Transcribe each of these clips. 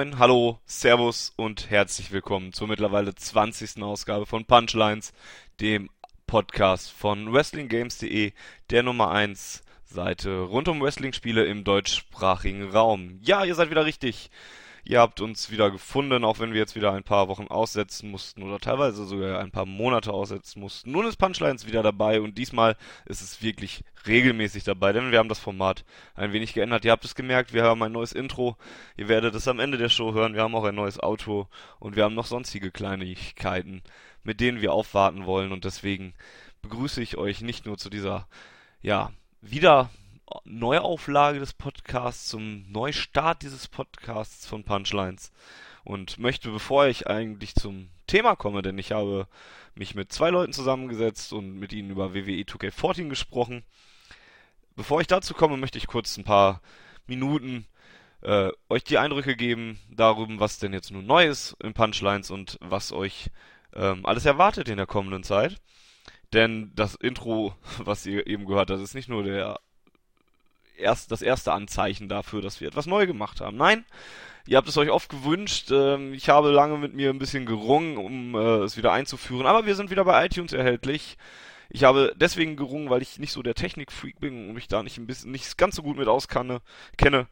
Moin hallo, Servus und herzlich willkommen zur mittlerweile 20. Ausgabe von Punchlines, dem Podcast von WrestlingGames.de, der Nummer 1 Seite rund um Wrestling-Spiele im deutschsprachigen Raum. Ja, ihr seid wieder richtig. Ihr habt uns wieder gefunden, auch wenn wir jetzt wieder ein paar Wochen aussetzen mussten oder teilweise sogar ein paar Monate aussetzen mussten. Nun ist Punchlines wieder dabei und diesmal ist es wirklich regelmäßig dabei, denn wir haben das Format ein wenig geändert. Ihr habt es gemerkt, wir haben ein neues Intro. Ihr werdet es am Ende der Show hören. Wir haben auch ein neues Auto und wir haben noch sonstige Kleinigkeiten, mit denen wir aufwarten wollen und deswegen begrüße ich euch nicht nur zu dieser, ja, wieder Neuauflage des Podcasts, zum Neustart dieses Podcasts von Punchlines und möchte, bevor ich eigentlich zum Thema komme, denn ich habe mich mit zwei Leuten zusammengesetzt und mit ihnen über WWE 2K14 gesprochen. Bevor ich dazu komme, möchte ich kurz ein paar Minuten äh, euch die Eindrücke geben darüber, was denn jetzt nun neu ist in Punchlines und was euch ähm, alles erwartet in der kommenden Zeit. Denn das Intro, was ihr eben gehört habt, ist nicht nur der erst, das erste Anzeichen dafür, dass wir etwas neu gemacht haben. Nein, ihr habt es euch oft gewünscht. Ähm, ich habe lange mit mir ein bisschen gerungen, um äh, es wieder einzuführen. Aber wir sind wieder bei iTunes erhältlich. Ich habe deswegen gerungen, weil ich nicht so der Technikfreak bin und mich da nicht ein bisschen nicht ganz so gut mit auskanne, kenne.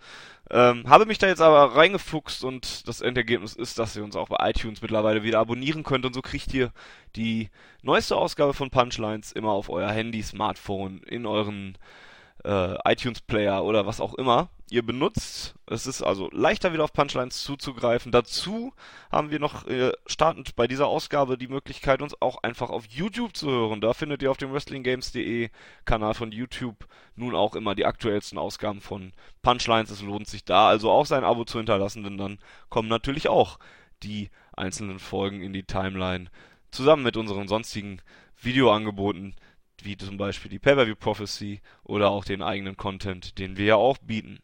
Ähm, habe mich da jetzt aber reingefuchst und das Endergebnis ist, dass ihr uns auch bei iTunes mittlerweile wieder abonnieren könnt und so kriegt ihr die neueste Ausgabe von Punchlines immer auf euer Handy, Smartphone, in euren äh, iTunes Player oder was auch immer ihr benutzt. Es ist also leichter wieder auf Punchlines zuzugreifen. Dazu haben wir noch äh, startend bei dieser Ausgabe die Möglichkeit, uns auch einfach auf YouTube zu hören. Da findet ihr auf dem WrestlingGames.de Kanal von YouTube nun auch immer die aktuellsten Ausgaben von Punchlines. Es lohnt sich da also auch sein Abo zu hinterlassen, denn dann kommen natürlich auch die einzelnen Folgen in die Timeline zusammen mit unseren sonstigen Videoangeboten, wie zum Beispiel die Pay-Per-View Prophecy oder auch den eigenen Content, den wir ja auch bieten.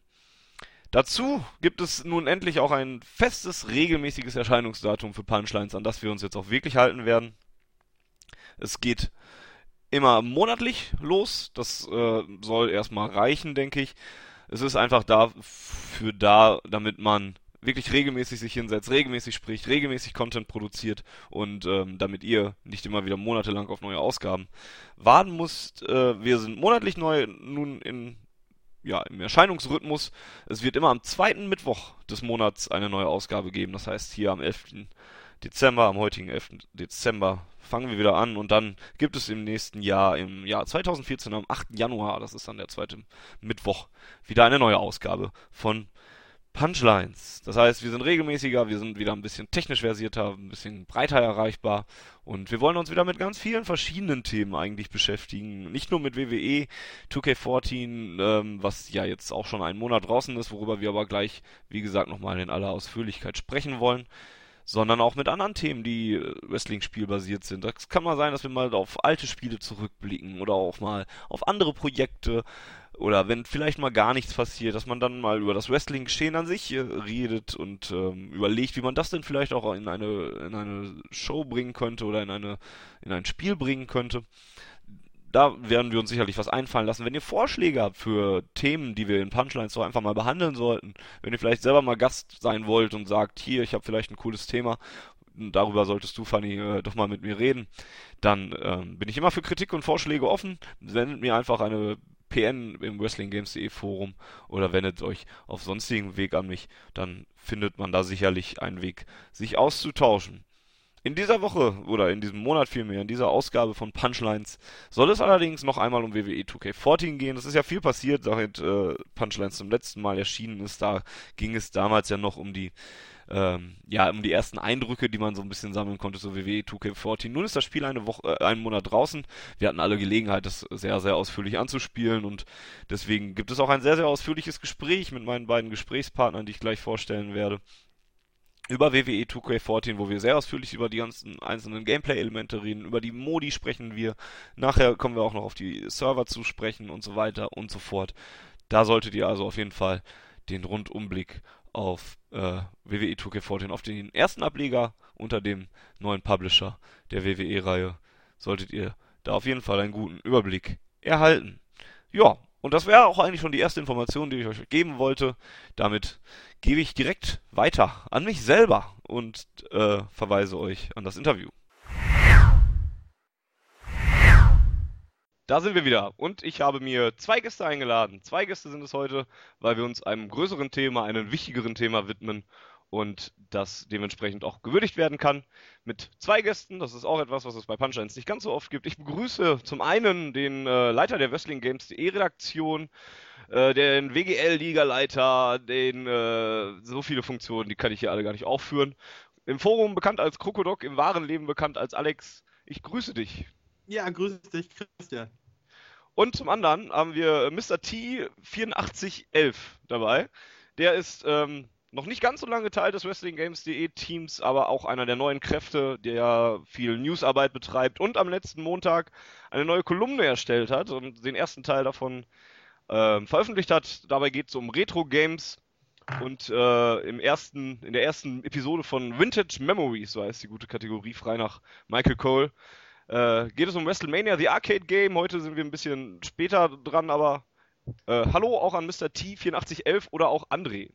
Dazu gibt es nun endlich auch ein festes, regelmäßiges Erscheinungsdatum für Punchlines, an das wir uns jetzt auch wirklich halten werden. Es geht immer monatlich los. Das äh, soll erstmal reichen, denke ich. Es ist einfach dafür da, damit man wirklich regelmäßig sich hinsetzt, regelmäßig spricht, regelmäßig Content produziert und ähm, damit ihr nicht immer wieder monatelang auf neue Ausgaben warten müsst. Äh, wir sind monatlich neu nun in ja, im Erscheinungsrhythmus. Es wird immer am zweiten Mittwoch des Monats eine neue Ausgabe geben. Das heißt, hier am 11. Dezember, am heutigen 11. Dezember fangen wir wieder an und dann gibt es im nächsten Jahr, im Jahr 2014, am 8. Januar, das ist dann der zweite Mittwoch, wieder eine neue Ausgabe von Punchlines. Das heißt, wir sind regelmäßiger, wir sind wieder ein bisschen technisch versierter, ein bisschen breiter erreichbar und wir wollen uns wieder mit ganz vielen verschiedenen Themen eigentlich beschäftigen. Nicht nur mit WWE 2K14, ähm, was ja jetzt auch schon einen Monat draußen ist, worüber wir aber gleich, wie gesagt, nochmal in aller Ausführlichkeit sprechen wollen sondern auch mit anderen Themen, die äh, Wrestling-Spiel basiert sind. Das kann mal sein, dass wir mal auf alte Spiele zurückblicken oder auch mal auf andere Projekte oder wenn vielleicht mal gar nichts passiert, dass man dann mal über das Wrestling-Geschehen an sich äh, redet und ähm, überlegt, wie man das denn vielleicht auch in eine, in eine Show bringen könnte oder in, eine, in ein Spiel bringen könnte. Da werden wir uns sicherlich was einfallen lassen. Wenn ihr Vorschläge habt für Themen, die wir in Punchlines doch einfach mal behandeln sollten, wenn ihr vielleicht selber mal Gast sein wollt und sagt, hier, ich habe vielleicht ein cooles Thema, darüber solltest du, Fanny, äh, doch mal mit mir reden, dann ähm, bin ich immer für Kritik und Vorschläge offen. Sendet mir einfach eine PN im WrestlingGames.de Forum oder wendet euch auf sonstigen Weg an mich, dann findet man da sicherlich einen Weg, sich auszutauschen. In dieser Woche oder in diesem Monat vielmehr, in dieser Ausgabe von Punchlines, soll es allerdings noch einmal um WWE 2K14 gehen. Es ist ja viel passiert, seit äh, Punchlines zum letzten Mal erschienen ist. Da ging es damals ja noch um die ähm, ja, um die ersten Eindrücke, die man so ein bisschen sammeln konnte, so WWE 2K14. Nun ist das Spiel eine Woche, äh, einen Monat draußen. Wir hatten alle Gelegenheit, das sehr, sehr ausführlich anzuspielen und deswegen gibt es auch ein sehr, sehr ausführliches Gespräch mit meinen beiden Gesprächspartnern, die ich gleich vorstellen werde über WWE 2K14, wo wir sehr ausführlich über die ganzen einzelnen Gameplay-Elemente reden, über die Modi sprechen wir. Nachher kommen wir auch noch auf die Server zu sprechen und so weiter und so fort. Da solltet ihr also auf jeden Fall den Rundumblick auf äh, WWE 2K14, auf den ersten Ableger unter dem neuen Publisher der WWE-Reihe, solltet ihr da auf jeden Fall einen guten Überblick erhalten. Ja, Und das wäre auch eigentlich schon die erste Information, die ich euch geben wollte. Damit gebe ich direkt weiter an mich selber und äh, verweise euch an das Interview. Da sind wir wieder und ich habe mir zwei Gäste eingeladen. Zwei Gäste sind es heute, weil wir uns einem größeren Thema, einem wichtigeren Thema widmen und das dementsprechend auch gewürdigt werden kann mit zwei Gästen. Das ist auch etwas, was es bei Punchlines nicht ganz so oft gibt. Ich begrüße zum einen den äh, Leiter der Wrestling Games.de Redaktion, äh, den WGL-Liga-Leiter, den äh, so viele Funktionen, die kann ich hier alle gar nicht aufführen. Im Forum bekannt als Krokodok, im wahren Leben bekannt als Alex. Ich grüße dich. Ja, grüß dich, Christian. Und zum anderen haben wir Mr. T 8411 dabei. Der ist ähm, noch nicht ganz so lange Teil des WrestlingGames.de Teams, aber auch einer der neuen Kräfte, der viel Newsarbeit betreibt und am letzten Montag eine neue Kolumne erstellt hat und den ersten Teil davon äh, veröffentlicht hat. Dabei geht es um Retro-Games und äh, im ersten, in der ersten Episode von Vintage Memories, so heißt die gute Kategorie, frei nach Michael Cole, äh, geht es um WrestleMania, The Arcade Game. Heute sind wir ein bisschen später dran, aber äh, hallo auch an Mr. T8411 oder auch André.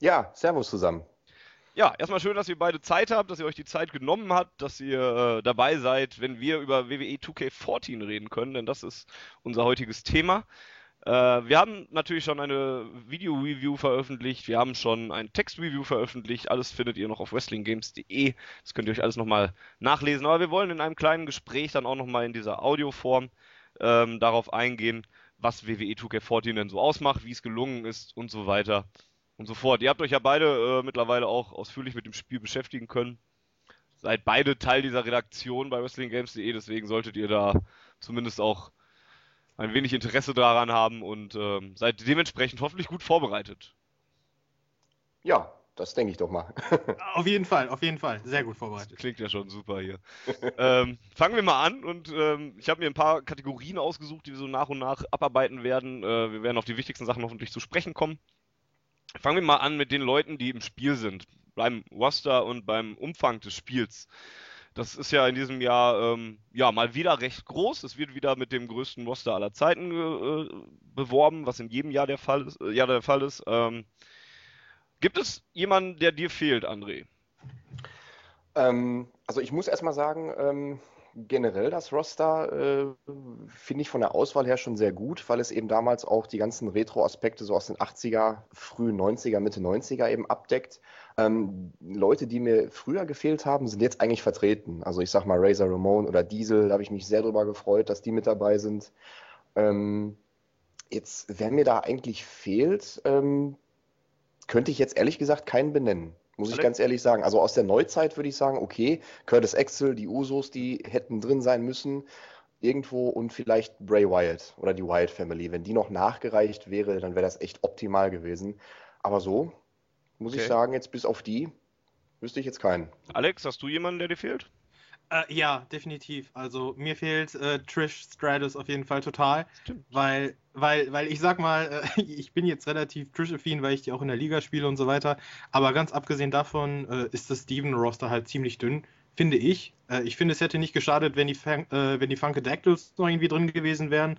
Ja, Servus zusammen. Ja, erstmal schön, dass ihr beide Zeit habt, dass ihr euch die Zeit genommen habt, dass ihr äh, dabei seid, wenn wir über WWE 2K14 reden können, denn das ist unser heutiges Thema. Äh, wir haben natürlich schon eine Video-Review veröffentlicht, wir haben schon ein Text-Review veröffentlicht, alles findet ihr noch auf wrestlinggames.de, das könnt ihr euch alles nochmal nachlesen, aber wir wollen in einem kleinen Gespräch dann auch nochmal in dieser Audioform ähm, darauf eingehen, was WWE 2K14 denn so ausmacht, wie es gelungen ist und so weiter und so fort. Ihr habt euch ja beide äh, mittlerweile auch ausführlich mit dem Spiel beschäftigen können. Seid beide Teil dieser Redaktion bei WrestlingGames.de, deswegen solltet ihr da zumindest auch ein wenig Interesse daran haben und ähm, seid dementsprechend hoffentlich gut vorbereitet. Ja, das denke ich doch mal. auf jeden Fall, auf jeden Fall. Sehr gut vorbereitet. Das klingt ja schon super hier. ähm, fangen wir mal an und ähm, ich habe mir ein paar Kategorien ausgesucht, die wir so nach und nach abarbeiten werden. Äh, wir werden auf die wichtigsten Sachen hoffentlich zu sprechen kommen. Fangen wir mal an mit den Leuten, die im Spiel sind. Beim Roster und beim Umfang des Spiels. Das ist ja in diesem Jahr ähm, ja mal wieder recht groß. Es wird wieder mit dem größten Roster aller Zeiten äh, beworben, was in jedem Jahr der Fall ist. Äh, Jahr der Fall ist. Ähm, gibt es jemanden, der dir fehlt, André? Ähm, also ich muss erstmal sagen, ähm, generell das Roster äh, finde ich von der Auswahl her schon sehr gut, weil es eben damals auch die ganzen Retro-Aspekte so aus den 80er, frühen 90er, Mitte 90er eben abdeckt. Ähm, Leute, die mir früher gefehlt haben, sind jetzt eigentlich vertreten. Also ich sag mal Razor Ramon oder Diesel, da habe ich mich sehr drüber gefreut, dass die mit dabei sind. Ähm, jetzt, wer mir da eigentlich fehlt, ähm, könnte ich jetzt ehrlich gesagt keinen benennen. Muss ich ganz ehrlich sagen. Also aus der Neuzeit würde ich sagen, okay, Curtis Axel, die Usos, die hätten drin sein müssen. Irgendwo und vielleicht Bray Wyatt oder die Wyatt Family. Wenn die noch nachgereicht wäre, dann wäre das echt optimal gewesen. Aber so, muss okay. ich sagen, jetzt bis auf die, wüsste ich jetzt keinen. Alex, hast du jemanden, der dir fehlt? Äh, ja, definitiv. Also mir fehlt äh, Trish Stratus auf jeden Fall total. Stimmt. Weil, weil, weil ich sag mal, äh, ich bin jetzt relativ Trish-affin, weil ich die auch in der Liga spiele und so weiter. Aber ganz abgesehen davon äh, ist das Steven-Roster halt ziemlich dünn, finde ich. Äh, ich finde, es hätte nicht geschadet, wenn die, Fun äh, wenn die Funkadactyls noch irgendwie drin gewesen wären.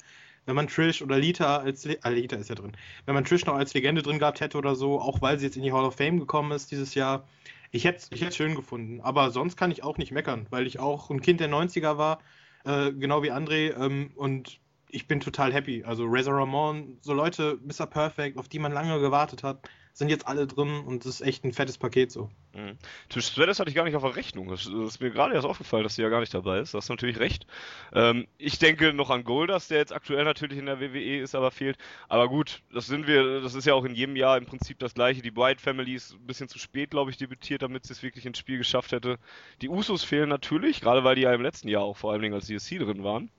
Wenn man Trish oder Lita als Le ah, Lita ist ja drin. Wenn man Trish noch als Legende drin gehabt hätte oder so, auch weil sie jetzt in die Hall of Fame gekommen ist dieses Jahr, ich hätte es ich schön gefunden, aber sonst kann ich auch nicht meckern, weil ich auch ein Kind der 90er war, äh, genau wie André, ähm, und ich bin total happy. Also Razor Ramon, so Leute, Mr. Perfect, auf die man lange gewartet hat, sind jetzt alle drin und das ist echt ein fettes Paket so. Mhm. Tisch Swedes hatte ich gar nicht auf der Rechnung. Das, ist mir gerade erst aufgefallen, dass sie ja gar nicht dabei ist. Das ist natürlich recht. Ähm, ich denke noch an Golders, der jetzt aktuell natürlich in der WWE ist, aber fehlt. Aber gut, das sind wir, das ist ja auch in jedem Jahr im Prinzip das gleiche. Die White Family ist ein bisschen zu spät, glaube ich, debütiert, damit sie es wirklich ins Spiel geschafft hätte. Die Usos fehlen natürlich, gerade weil die ja im letzten Jahr auch vor allen Dingen als DSC drin waren.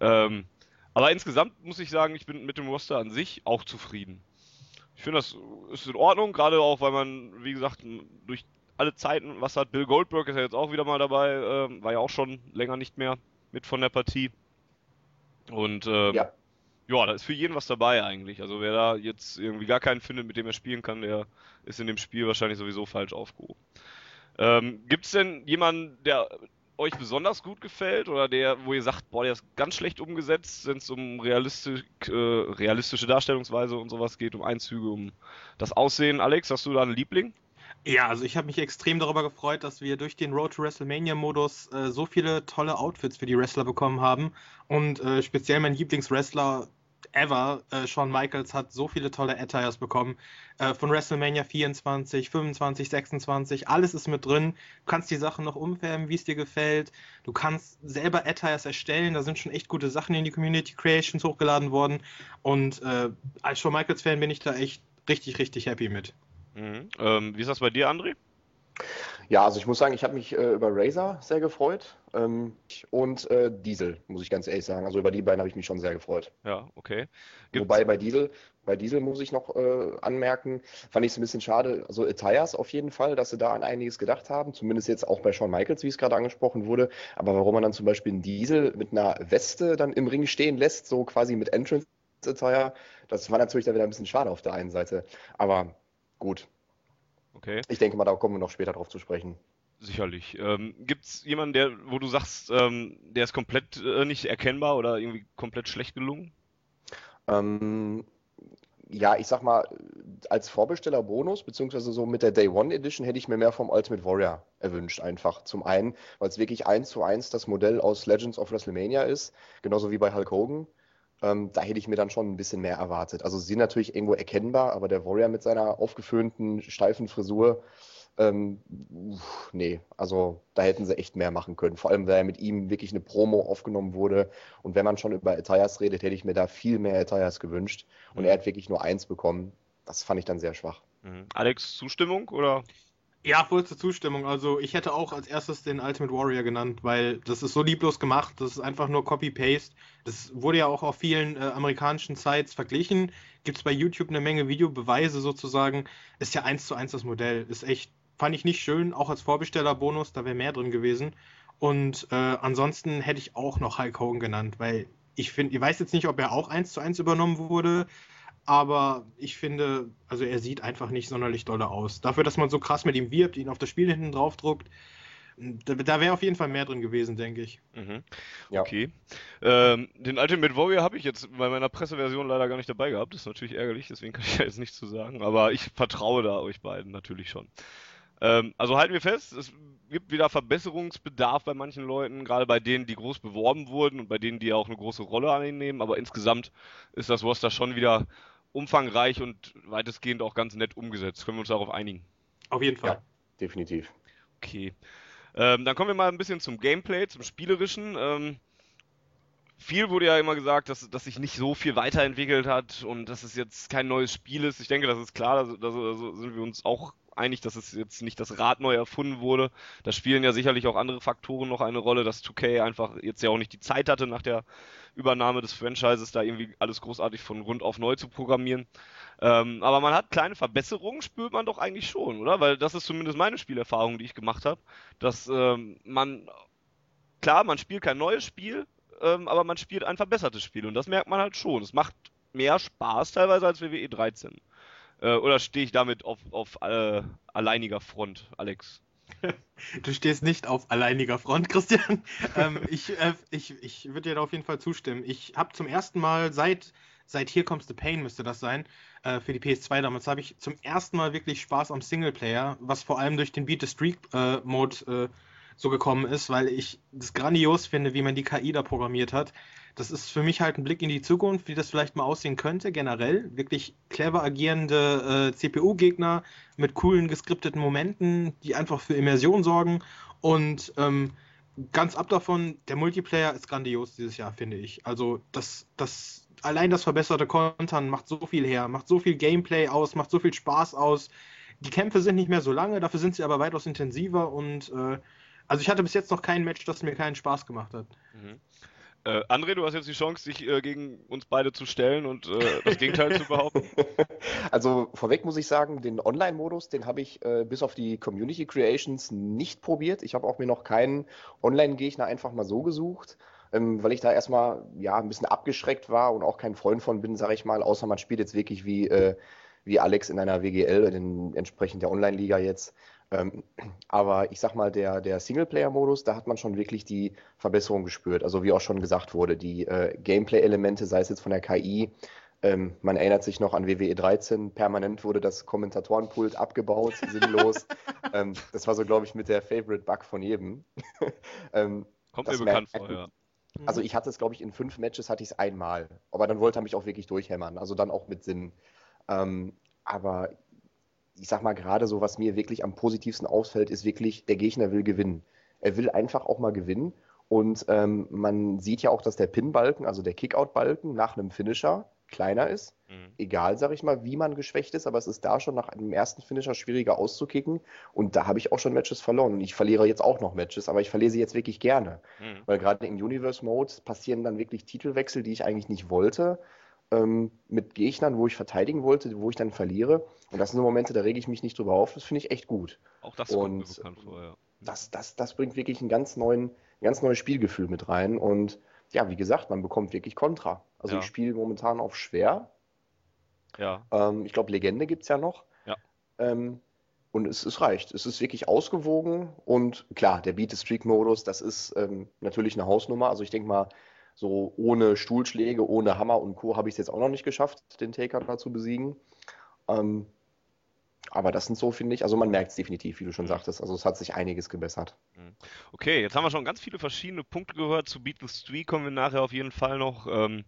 Ähm, aber insgesamt muss ich sagen, ich bin mit dem Roster an sich auch zufrieden ich finde, das ist in Ordnung, gerade auch, weil man, wie gesagt, durch alle Zeiten was hat. Bill Goldberg ist ja jetzt auch wieder mal dabei, äh, war ja auch schon länger nicht mehr mit von der Partie. Und äh, ja. ja, da ist für jeden was dabei eigentlich. Also wer da jetzt irgendwie gar keinen findet, mit dem er spielen kann, der ist in dem Spiel wahrscheinlich sowieso falsch aufgehoben. Ähm, Gibt es denn jemanden, der euch besonders gut gefällt oder der, wo ihr sagt, boah, der ist ganz schlecht umgesetzt, wenn es um realistisch, äh, realistische Darstellungsweise und sowas geht, um Einzüge, um das Aussehen? Alex, hast du da einen Liebling? Ja, also ich habe mich extrem darüber gefreut, dass wir durch den Road to WrestleMania-Modus äh, so viele tolle Outfits für die Wrestler bekommen haben. Und äh, speziell mein Lieblingswrestler ever, äh, Shawn Michaels, hat so viele tolle Attires bekommen. Äh, von WrestleMania 24, 25, 26, alles ist mit drin. Du kannst die Sachen noch umfärben, wie es dir gefällt. Du kannst selber Attires erstellen. Da sind schon echt gute Sachen in die Community Creations hochgeladen worden. Und äh, als Shawn Michaels-Fan bin ich da echt richtig, richtig happy mit. Mhm. Ähm, wie ist das bei dir, André? Ja, also ich muss sagen, ich habe mich äh, über Razer sehr gefreut ähm, und äh, Diesel, muss ich ganz ehrlich sagen. Also über die beiden habe ich mich schon sehr gefreut. Ja, okay. Gibt's... Wobei bei Diesel, bei Diesel muss ich noch äh, anmerken, fand ich es ein bisschen schade, also Attires auf jeden Fall, dass sie da an einiges gedacht haben, zumindest jetzt auch bei Shawn Michaels, wie es gerade angesprochen wurde. Aber warum man dann zum Beispiel einen Diesel mit einer Weste dann im Ring stehen lässt, so quasi mit Entrance Attire, das war natürlich dann wieder ein bisschen schade auf der einen Seite. Aber gut. Okay. Ich denke mal, da kommen wir noch später drauf zu sprechen. Sicherlich. Ähm, Gibt es jemanden, der, wo du sagst, ähm, der ist komplett äh, nicht erkennbar oder irgendwie komplett schlecht gelungen? Ähm, ja, ich sag mal, als Vorbesteller-Bonus, beziehungsweise so mit der Day One Edition, hätte ich mir mehr vom Ultimate Warrior erwünscht, einfach. Zum einen, weil es wirklich eins zu eins das Modell aus Legends of WrestleMania ist, genauso wie bei Hulk Hogan. Ähm, da hätte ich mir dann schon ein bisschen mehr erwartet. Also sie sind natürlich irgendwo erkennbar, aber der Warrior mit seiner aufgeföhnten, steifen Frisur, ähm, nee, also da hätten sie echt mehr machen können. Vor allem, weil mit ihm wirklich eine Promo aufgenommen wurde. Und wenn man schon über Attires redet, hätte ich mir da viel mehr Attires gewünscht. Und mhm. er hat wirklich nur eins bekommen. Das fand ich dann sehr schwach. Mhm. Alex, Zustimmung oder? Ja, vollste Zustimmung. Also ich hätte auch als erstes den Ultimate Warrior genannt, weil das ist so lieblos gemacht, das ist einfach nur Copy-Paste. Das wurde ja auch auf vielen äh, amerikanischen Sites verglichen. Gibt es bei YouTube eine Menge Videobeweise sozusagen. Ist ja eins zu eins das Modell. Ist echt, fand ich nicht schön, auch als Vorbestellerbonus, da wäre mehr drin gewesen. Und äh, ansonsten hätte ich auch noch Hulk Hogan genannt, weil ich finde, ich weiß jetzt nicht, ob er auch eins zu eins übernommen wurde aber ich finde, also er sieht einfach nicht sonderlich dolle aus. Dafür, dass man so krass mit ihm wirbt, ihn auf das Spiel hinten drauf druckt, da, da wäre auf jeden Fall mehr drin gewesen, denke ich. Mhm. Ja. Okay. Ähm, den Ultimate Warrior habe ich jetzt bei meiner Presseversion leider gar nicht dabei gehabt. Das ist natürlich ärgerlich, deswegen kann ich da jetzt nichts zu sagen. Aber ich vertraue da euch beiden natürlich schon. Ähm, also halten wir fest, es gibt wieder Verbesserungsbedarf bei manchen Leuten, gerade bei denen, die groß beworben wurden und bei denen, die auch eine große Rolle annehmen. Aber insgesamt ist das Roster schon wieder umfangreich und weitestgehend auch ganz nett umgesetzt. Können wir uns darauf einigen? Auf jeden Fall. Ja, definitiv. Okay. Ähm, dann kommen wir mal ein bisschen zum Gameplay, zum Spielerischen. Ähm, viel wurde ja immer gesagt, dass, dass sich nicht so viel weiterentwickelt hat und dass es jetzt kein neues Spiel ist. Ich denke, das ist klar, da, da, da sind wir uns auch einig, dass es jetzt nicht das Rad neu erfunden wurde. Da spielen ja sicherlich auch andere Faktoren noch eine Rolle, dass 2K einfach jetzt ja auch nicht die Zeit hatte, nach der Übernahme des Franchises da irgendwie alles großartig von Grund auf neu zu programmieren. Ähm, aber man hat kleine Verbesserungen, spürt man doch eigentlich schon, oder? Weil das ist zumindest meine Spielerfahrung, die ich gemacht habe, dass ähm, man, klar, man spielt kein neues Spiel, ähm, aber man spielt ein verbessertes Spiel und das merkt man halt schon. Es macht mehr Spaß teilweise als WWE 13. Äh, oder stehe ich damit auf, auf äh, alleiniger Front, Alex? Du stehst nicht auf alleiniger Front, Christian. ähm, ich äh, ich, ich würde dir da auf jeden Fall zustimmen. Ich habe zum ersten Mal seit, seit Here Comes the Pain müsste das sein, äh, für die PS2 damals, habe ich zum ersten Mal wirklich Spaß am Singleplayer, was vor allem durch den Beat the Streak äh, Mode äh, so gekommen ist, weil ich das grandios finde, wie man die KI da programmiert hat. Das ist für mich halt ein Blick in die Zukunft, wie das vielleicht mal aussehen könnte, generell. Wirklich clever agierende äh, CPU-Gegner mit coolen geskripteten Momenten, die einfach für Immersion sorgen. Und ähm, ganz ab davon, der Multiplayer ist grandios dieses Jahr, finde ich. Also das, das, allein das verbesserte Kontern macht so viel her, macht so viel Gameplay aus, macht so viel Spaß aus. Die Kämpfe sind nicht mehr so lange, dafür sind sie aber weitaus intensiver und äh, also ich hatte bis jetzt noch kein Match, das mir keinen Spaß gemacht hat. Mhm. Äh, André, du hast jetzt die Chance, dich äh, gegen uns beide zu stellen und äh, das Gegenteil zu behaupten. Also vorweg muss ich sagen, den Online-Modus, den habe ich äh, bis auf die Community Creations nicht probiert. Ich habe auch mir noch keinen Online-Gegner einfach mal so gesucht, ähm, weil ich da erstmal ja ein bisschen abgeschreckt war und auch kein Freund von bin, sage ich mal, außer man spielt jetzt wirklich wie, äh, wie Alex in einer WGL, in, entsprechend der Online-Liga jetzt Ähm, aber ich sag mal, der, der Singleplayer-Modus, da hat man schon wirklich die Verbesserung gespürt. Also wie auch schon gesagt wurde, die äh, Gameplay-Elemente, sei es jetzt von der KI, ähm, man erinnert sich noch an WWE 13, permanent wurde das Kommentatorenpult abgebaut, sinnlos. ähm, das war so, glaube ich, mit der Favorite Bug von jedem. ähm, Kommt mir bekannt vor, ja. Also ich hatte es, glaube ich, in fünf Matches hatte ich es einmal. Aber dann wollte er mich auch wirklich durchhämmern. Also dann auch mit Sinn. Ähm, aber ich sag mal, gerade so, was mir wirklich am positivsten ausfällt, ist wirklich, der Gegner will gewinnen. Er will einfach auch mal gewinnen. Und ähm, man sieht ja auch, dass der Pin-Balken, also der Kickout-Balken nach einem Finisher kleiner ist. Mhm. Egal, sag ich mal, wie man geschwächt ist, aber es ist da schon nach einem ersten Finisher schwieriger auszukicken. Und da habe ich auch schon Matches verloren. Und ich verliere jetzt auch noch Matches, aber ich verliere sie jetzt wirklich gerne. Mhm. Weil gerade im Universe-Mode passieren dann wirklich Titelwechsel, die ich eigentlich nicht wollte ähm, mit Gegnern, wo ich verteidigen wollte, wo ich dann verliere. Und das sind so Momente, da rege ich mich nicht drüber auf. Das finde ich echt gut. Auch das kommt mir bekannt vor, ja. Das, das, das bringt wirklich ein ganz, neuen, ganz neues Spielgefühl mit rein. Und ja, wie gesagt, man bekommt wirklich Kontra. Also ja. ich spiele momentan auf schwer. Ja. Ähm, ich glaube, Legende gibt es ja noch. Ja. Ähm, und es, es reicht. Es ist wirklich ausgewogen. Und klar, der Beat-Streak-Modus, das ist ähm, natürlich eine Hausnummer. Also ich denke mal, so ohne Stuhlschläge, ohne Hammer und Co. habe ich es jetzt auch noch nicht geschafft, den Taker da zu besiegen. Ähm, aber das sind so, finde ich, also man merkt es definitiv, wie du schon sagtest. Also es hat sich einiges gebessert. Mhm. Okay, jetzt haben wir schon ganz viele verschiedene Punkte gehört. Zu Beat the Street kommen wir nachher auf jeden Fall noch. Ähm,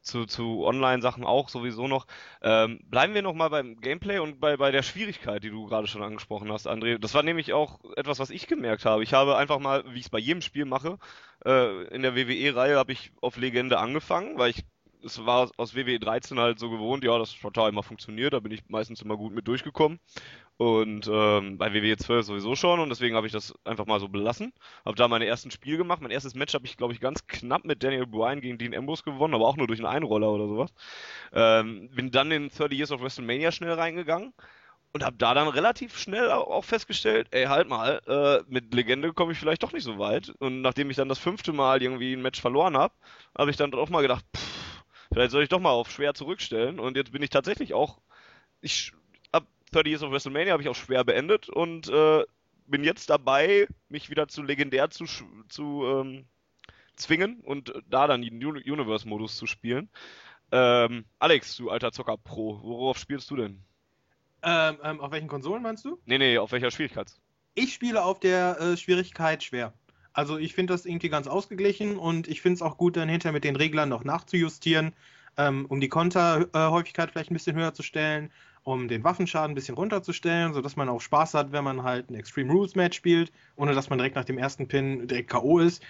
zu, zu Online-Sachen auch sowieso noch. Ähm, bleiben wir nochmal beim Gameplay und bei, bei der Schwierigkeit, die du gerade schon angesprochen hast, André. Das war nämlich auch etwas, was ich gemerkt habe. Ich habe einfach mal, wie ich es bei jedem Spiel mache, äh, in der WWE-Reihe habe ich auf Legende angefangen, weil ich es war aus WWE 13 halt so gewohnt, ja, das total immer funktioniert, da bin ich meistens immer gut mit durchgekommen. Und ähm, bei WWE 12 sowieso schon und deswegen habe ich das einfach mal so belassen. Habe da meine ersten Spiele gemacht. Mein erstes Match habe ich, glaube ich, ganz knapp mit Daniel Bryan gegen Dean Ambrose gewonnen, aber auch nur durch einen Einroller oder sowas. Ähm, bin dann in 30 Years of WrestleMania schnell reingegangen und habe da dann relativ schnell auch festgestellt, ey, halt mal, äh, mit Legende komme ich vielleicht doch nicht so weit. Und nachdem ich dann das fünfte Mal irgendwie ein Match verloren habe, habe ich dann auch mal gedacht, pff, vielleicht soll ich doch mal auf schwer zurückstellen. Und jetzt bin ich tatsächlich auch, ich 30 Years of WrestleMania habe ich auch schwer beendet und äh, bin jetzt dabei, mich wieder zu legendär zu, zu ähm, zwingen und da dann den Universe-Modus zu spielen. Ähm, Alex, du alter Zocker Pro, worauf spielst du denn? Ähm, ähm, auf welchen Konsolen meinst du? Nee, nee, auf welcher Schwierigkeits? Ich spiele auf der äh, Schwierigkeit schwer. Also ich finde das irgendwie ganz ausgeglichen und ich finde es auch gut, dann hinter mit den Reglern noch nachzujustieren, ähm, um die Konterhäufigkeit vielleicht ein bisschen höher zu stellen um den Waffenschaden ein bisschen runterzustellen, sodass man auch Spaß hat, wenn man halt ein Extreme Rules Match spielt, ohne dass man direkt nach dem ersten Pin direkt K.O. ist.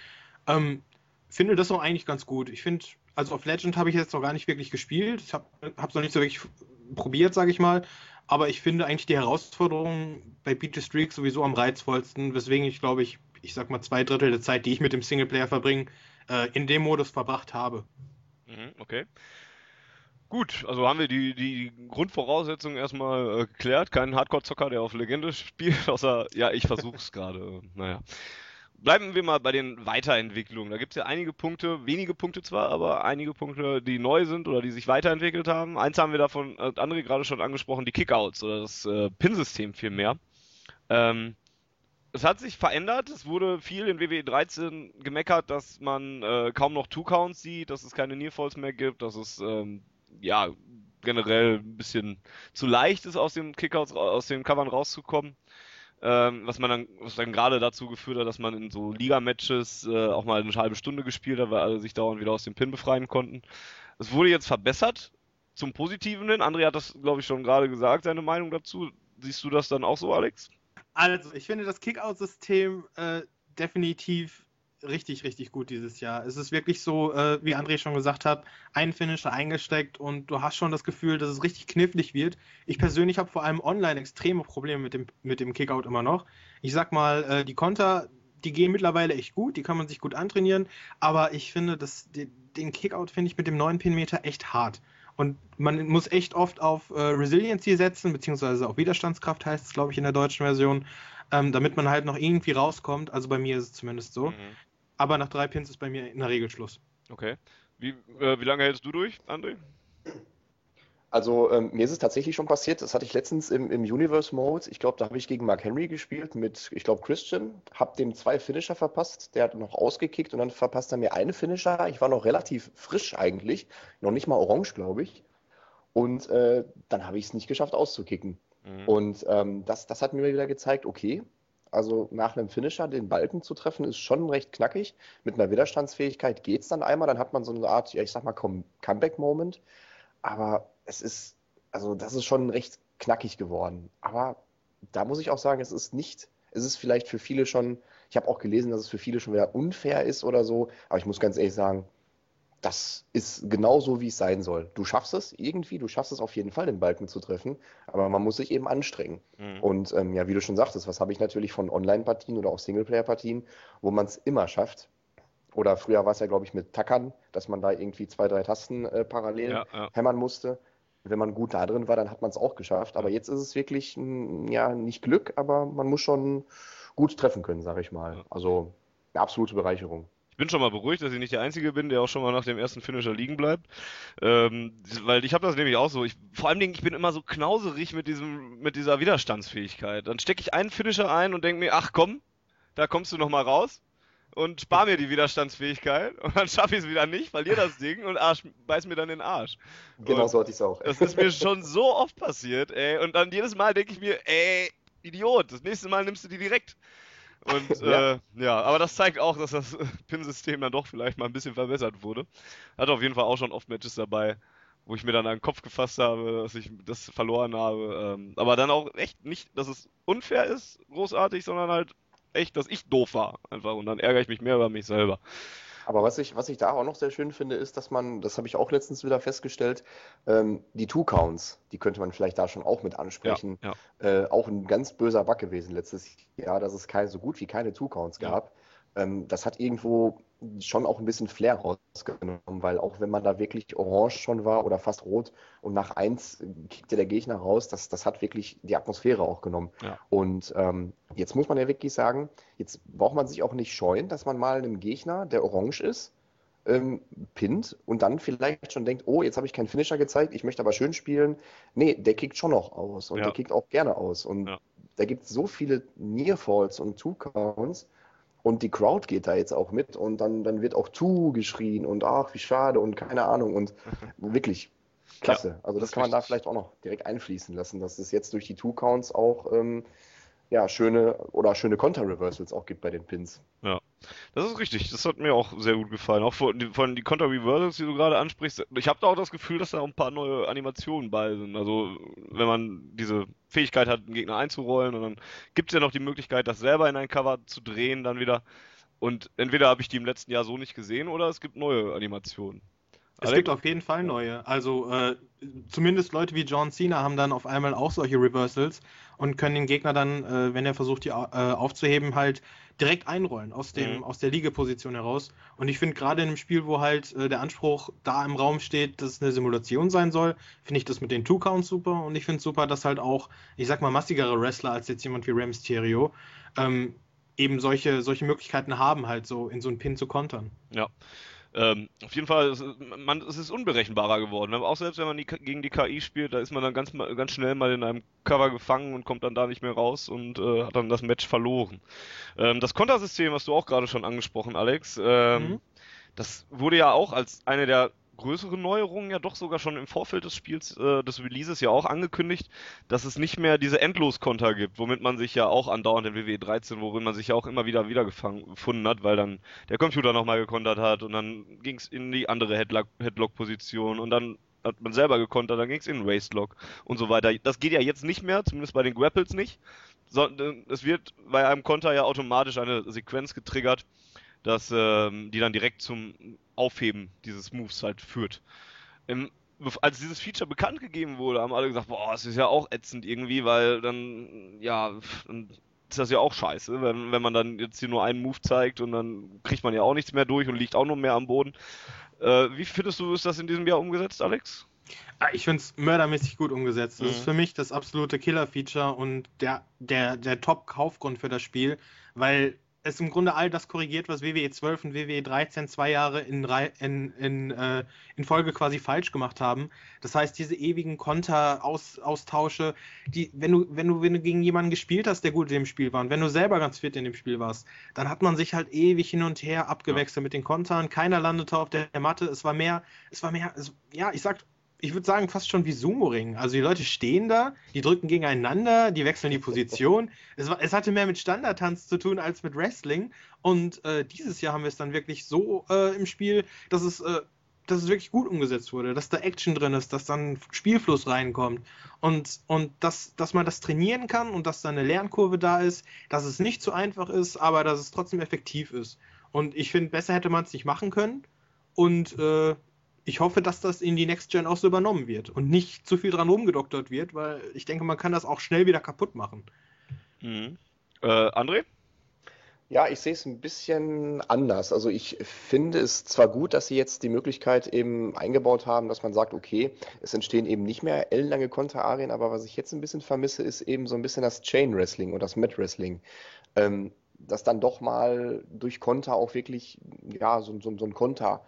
Ähm, finde das auch eigentlich ganz gut. Ich finde, also auf Legend habe ich jetzt noch gar nicht wirklich gespielt. Ich habe es noch nicht so wirklich probiert, sage ich mal. Aber ich finde eigentlich die Herausforderung bei Beat the Streak sowieso am reizvollsten, weswegen ich glaube ich, ich sag mal zwei Drittel der Zeit, die ich mit dem Singleplayer verbringe, äh, in dem Modus verbracht habe. Mhm, okay. Gut, also haben wir die, die Grundvoraussetzungen erstmal äh, geklärt. Kein Hardcore-Zocker, der auf Legende spielt, außer, ja, ich versuch's gerade. Naja. Bleiben wir mal bei den Weiterentwicklungen. Da gibt es ja einige Punkte, wenige Punkte zwar, aber einige Punkte, die neu sind oder die sich weiterentwickelt haben. Eins haben wir davon, äh, André gerade schon angesprochen, die Kickouts oder das äh, Pin-System vielmehr. Ähm, es hat sich verändert. Es wurde viel in WWE 13 gemeckert, dass man äh, kaum noch Two-Counts sieht, dass es keine Nearfalls mehr gibt, dass es ähm, ja, generell ein bisschen zu leicht ist, aus den Kickouts, aus den Covern rauszukommen. Ähm, was man dann, was dann gerade dazu geführt hat, dass man in so Liga-Matches äh, auch mal eine halbe Stunde gespielt hat, weil alle sich dauernd wieder aus dem Pin befreien konnten. Es wurde jetzt verbessert zum Positiven hin. André hat das, glaube ich, schon gerade gesagt, seine Meinung dazu. Siehst du das dann auch so, Alex? Also, ich finde das Kickout-System äh, definitiv richtig, richtig gut dieses Jahr. Es ist wirklich so, äh, wie André schon gesagt hat, ein Finisher eingesteckt und du hast schon das Gefühl, dass es richtig knifflig wird. Ich persönlich habe vor allem online extreme Probleme mit dem, mit dem Kickout immer noch. Ich sag mal, äh, die Konter, die gehen mittlerweile echt gut, die kann man sich gut antrainieren, aber ich finde, dass den Kickout finde ich mit dem 9 Pin-Meter echt hart. Und man muss echt oft auf äh, Resiliency setzen, beziehungsweise auf Widerstandskraft heißt es, glaube ich, in der deutschen Version, ähm, damit man halt noch irgendwie rauskommt. Also bei mir ist es zumindest so. Mhm. Aber nach drei Pins ist bei mir in der Regel Schluss. Okay. Wie, äh, wie lange hältst du durch, André? Also ähm, mir ist es tatsächlich schon passiert, das hatte ich letztens im, im Universe Mode. Ich glaube, da habe ich gegen Mark Henry gespielt mit, ich glaube, Christian. Habe dem zwei Finisher verpasst. Der hat noch ausgekickt und dann verpasst er mir eine Finisher. Ich war noch relativ frisch eigentlich. Noch nicht mal orange, glaube ich. Und äh, dann habe ich es nicht geschafft auszukicken. Mhm. Und ähm, das, das hat mir wieder gezeigt, okay, also nach einem Finisher den Balken zu treffen, ist schon recht knackig. Mit einer Widerstandsfähigkeit geht es dann einmal, dann hat man so eine Art, ja, ich sag mal, Comeback-Moment. Aber es ist, also das ist schon recht knackig geworden. Aber da muss ich auch sagen, es ist nicht, es ist vielleicht für viele schon, ich habe auch gelesen, dass es für viele schon wieder unfair ist oder so, aber ich muss ganz ehrlich sagen, das ist genau so, wie es sein soll. Du schaffst es irgendwie, du schaffst es auf jeden Fall, den Balken zu treffen, aber man muss sich eben anstrengen. Mhm. Und ähm, ja, wie du schon sagtest, was habe ich natürlich von Online-Partien oder auch Singleplayer-Partien, wo man es immer schafft. Oder früher war es ja, glaube ich, mit Tackern, dass man da irgendwie zwei, drei Tasten äh, parallel ja, ja. hämmern musste. Wenn man gut da drin war, dann hat man es auch geschafft. Aber jetzt ist es wirklich, ja, nicht Glück, aber man muss schon gut treffen können, sage ich mal. Also eine absolute Bereicherung bin schon mal beruhigt, dass ich nicht der Einzige bin, der auch schon mal nach dem ersten Finisher liegen bleibt. Ähm, weil ich habe das nämlich auch so. Ich, vor allem, ich bin immer so knauserig mit, diesem, mit dieser Widerstandsfähigkeit. Dann stecke ich einen Finisher ein und denke mir, ach komm, da kommst du noch mal raus und spar mir die Widerstandsfähigkeit und dann schaffe ich es wieder nicht, verliere das Ding und Arsch, beiß mir dann den Arsch. Genau und so hatte ich es auch. Das ist mir schon so oft passiert, ey. Und dann jedes Mal denke ich mir, ey, Idiot, das nächste Mal nimmst du die direkt. Und ja. Äh, ja, aber das zeigt auch, dass das Pin-System dann doch vielleicht mal ein bisschen verbessert wurde. Hat auf jeden Fall auch schon oft Matches dabei, wo ich mir dann an den Kopf gefasst habe, dass ich das verloren habe. Ähm, aber dann auch echt nicht, dass es unfair ist, großartig, sondern halt echt, dass ich doof war. Einfach. Und dann ärgere ich mich mehr über mich selber. Aber was ich, was ich da auch noch sehr schön finde, ist, dass man, das habe ich auch letztens wieder festgestellt, ähm, die Two-Counts, die könnte man vielleicht da schon auch mit ansprechen. Ja, ja. Äh, auch ein ganz böser Bug gewesen letztes Jahr, dass es keine, so gut wie keine Two-Counts gab. Ja. Ähm, das hat irgendwo schon auch ein bisschen Flair rausgenommen, weil auch wenn man da wirklich orange schon war oder fast rot und nach eins kickte der Gegner raus, das, das hat wirklich die Atmosphäre auch genommen. Ja. Und ähm, jetzt muss man ja wirklich sagen, jetzt braucht man sich auch nicht scheuen, dass man mal einen Gegner, der orange ist, ähm, pinnt und dann vielleicht schon denkt, oh, jetzt habe ich keinen Finisher gezeigt, ich möchte aber schön spielen. Nee, der kickt schon noch aus und ja. der kickt auch gerne aus. Und ja. da gibt es so viele Nearfalls und Two-Counts, und die Crowd geht da jetzt auch mit und dann, dann wird auch zu geschrien und ach, wie schade und keine Ahnung und wirklich klasse. Ja, also das, das kann man da vielleicht auch noch direkt einfließen lassen, dass es jetzt durch die Two-Counts auch ähm, ja, schöne oder schöne Konter-Reversals auch gibt bei den Pins. Ja, das ist richtig. Das hat mir auch sehr gut gefallen. Auch von, von die Konter-Reversals, die du gerade ansprichst. Ich habe da auch das Gefühl, dass da auch ein paar neue Animationen bei sind. Also, wenn man diese Fähigkeit hat, einen Gegner einzurollen und dann gibt es ja noch die Möglichkeit, das selber in ein Cover zu drehen, dann wieder. Und entweder habe ich die im letzten Jahr so nicht gesehen oder es gibt neue Animationen. Es gibt auf jeden Fall neue. Also äh, zumindest Leute wie John Cena haben dann auf einmal auch solche Reversals und können den Gegner dann, äh, wenn er versucht, die äh, aufzuheben, halt direkt einrollen aus, dem, mhm. aus der Liegeposition heraus. Und ich finde gerade in einem Spiel, wo halt äh, der Anspruch da im Raum steht, dass es eine Simulation sein soll, finde ich das mit den Two-Counts super. Und ich finde es super, dass halt auch, ich sag mal, massigere Wrestler als jetzt jemand wie Rey Mysterio ähm, eben solche, solche Möglichkeiten haben, halt so in so einen Pin zu kontern. Ja. Ähm, auf jeden Fall, es, man, es ist unberechenbarer geworden. Auch selbst wenn man die, gegen die KI spielt, da ist man dann ganz, ganz schnell mal in einem Cover gefangen und kommt dann da nicht mehr raus und äh, hat dann das Match verloren. Ähm, das Kontersystem hast du auch gerade schon angesprochen, Alex. Ähm, mhm. Das wurde ja auch als eine der größere Neuerungen ja doch sogar schon im Vorfeld des Spiels, äh, des Releases ja auch angekündigt, dass es nicht mehr diese Endloskonter gibt, womit man sich ja auch andauernd in WWE 13, worin man sich ja auch immer wieder wiedergefunden hat, weil dann der Computer nochmal gekontert hat und dann ging es in die andere Headlock-Position und dann hat man selber gekontert, dann ging es in Waistlock und so weiter. Das geht ja jetzt nicht mehr, zumindest bei den Grapples nicht. So, es wird bei einem Konter ja automatisch eine Sequenz getriggert, dass ähm, die dann direkt zum Aufheben dieses Moves halt führt. Im, als dieses Feature bekannt gegeben wurde, haben alle gesagt, boah, es ist ja auch ätzend irgendwie, weil dann, ja, dann ist das ja auch scheiße, wenn, wenn man dann jetzt hier nur einen Move zeigt und dann kriegt man ja auch nichts mehr durch und liegt auch noch mehr am Boden. Äh, wie findest du, ist das in diesem Jahr umgesetzt, Alex? Ah, ich finde es mördermäßig gut umgesetzt. Das mhm. ist für mich das absolute Killer-Feature und der, der, der Top-Kaufgrund für das Spiel, weil es im Grunde all das korrigiert, was WWE 12 und WWE 13 zwei Jahre in, in, in, äh, in Folge quasi falsch gemacht haben. Das heißt, diese ewigen Konter-Austausche, die, wenn du, wenn du, wenn du gegen jemanden gespielt hast, der gut in dem Spiel war, und wenn du selber ganz fit in dem Spiel warst, dann hat man sich halt ewig hin und her abgewechselt ja. mit den Kontern. Keiner landete auf der Matte. Es war mehr, es war mehr, es, ja, ich sag, ich würde sagen, fast schon wie Sumo-Ring. Also die Leute stehen da, die drücken gegeneinander, die wechseln die Position. es, war, es hatte mehr mit Standardtanz zu tun als mit Wrestling. Und äh, dieses Jahr haben wir es dann wirklich so äh, im Spiel, dass es, äh, dass es wirklich gut umgesetzt wurde, dass da Action drin ist, dass dann Spielfluss reinkommt und, und dass, dass man das trainieren kann und dass da eine Lernkurve da ist, dass es nicht so einfach ist, aber dass es trotzdem effektiv ist. Und ich finde, besser hätte man es nicht machen können. Und äh, ich hoffe, dass das in die Next Gen auch so übernommen wird und nicht zu viel dran rumgedoktert wird, weil ich denke, man kann das auch schnell wieder kaputt machen. Mhm. Äh, André? Ja, ich sehe es ein bisschen anders. Also ich finde es zwar gut, dass sie jetzt die Möglichkeit eben eingebaut haben, dass man sagt, okay, es entstehen eben nicht mehr ellenlange Konterarien, aber was ich jetzt ein bisschen vermisse, ist eben so ein bisschen das Chain Wrestling und das Mat Wrestling. Ähm, dass dann doch mal durch Konter auch wirklich, ja, so, so, so ein Konter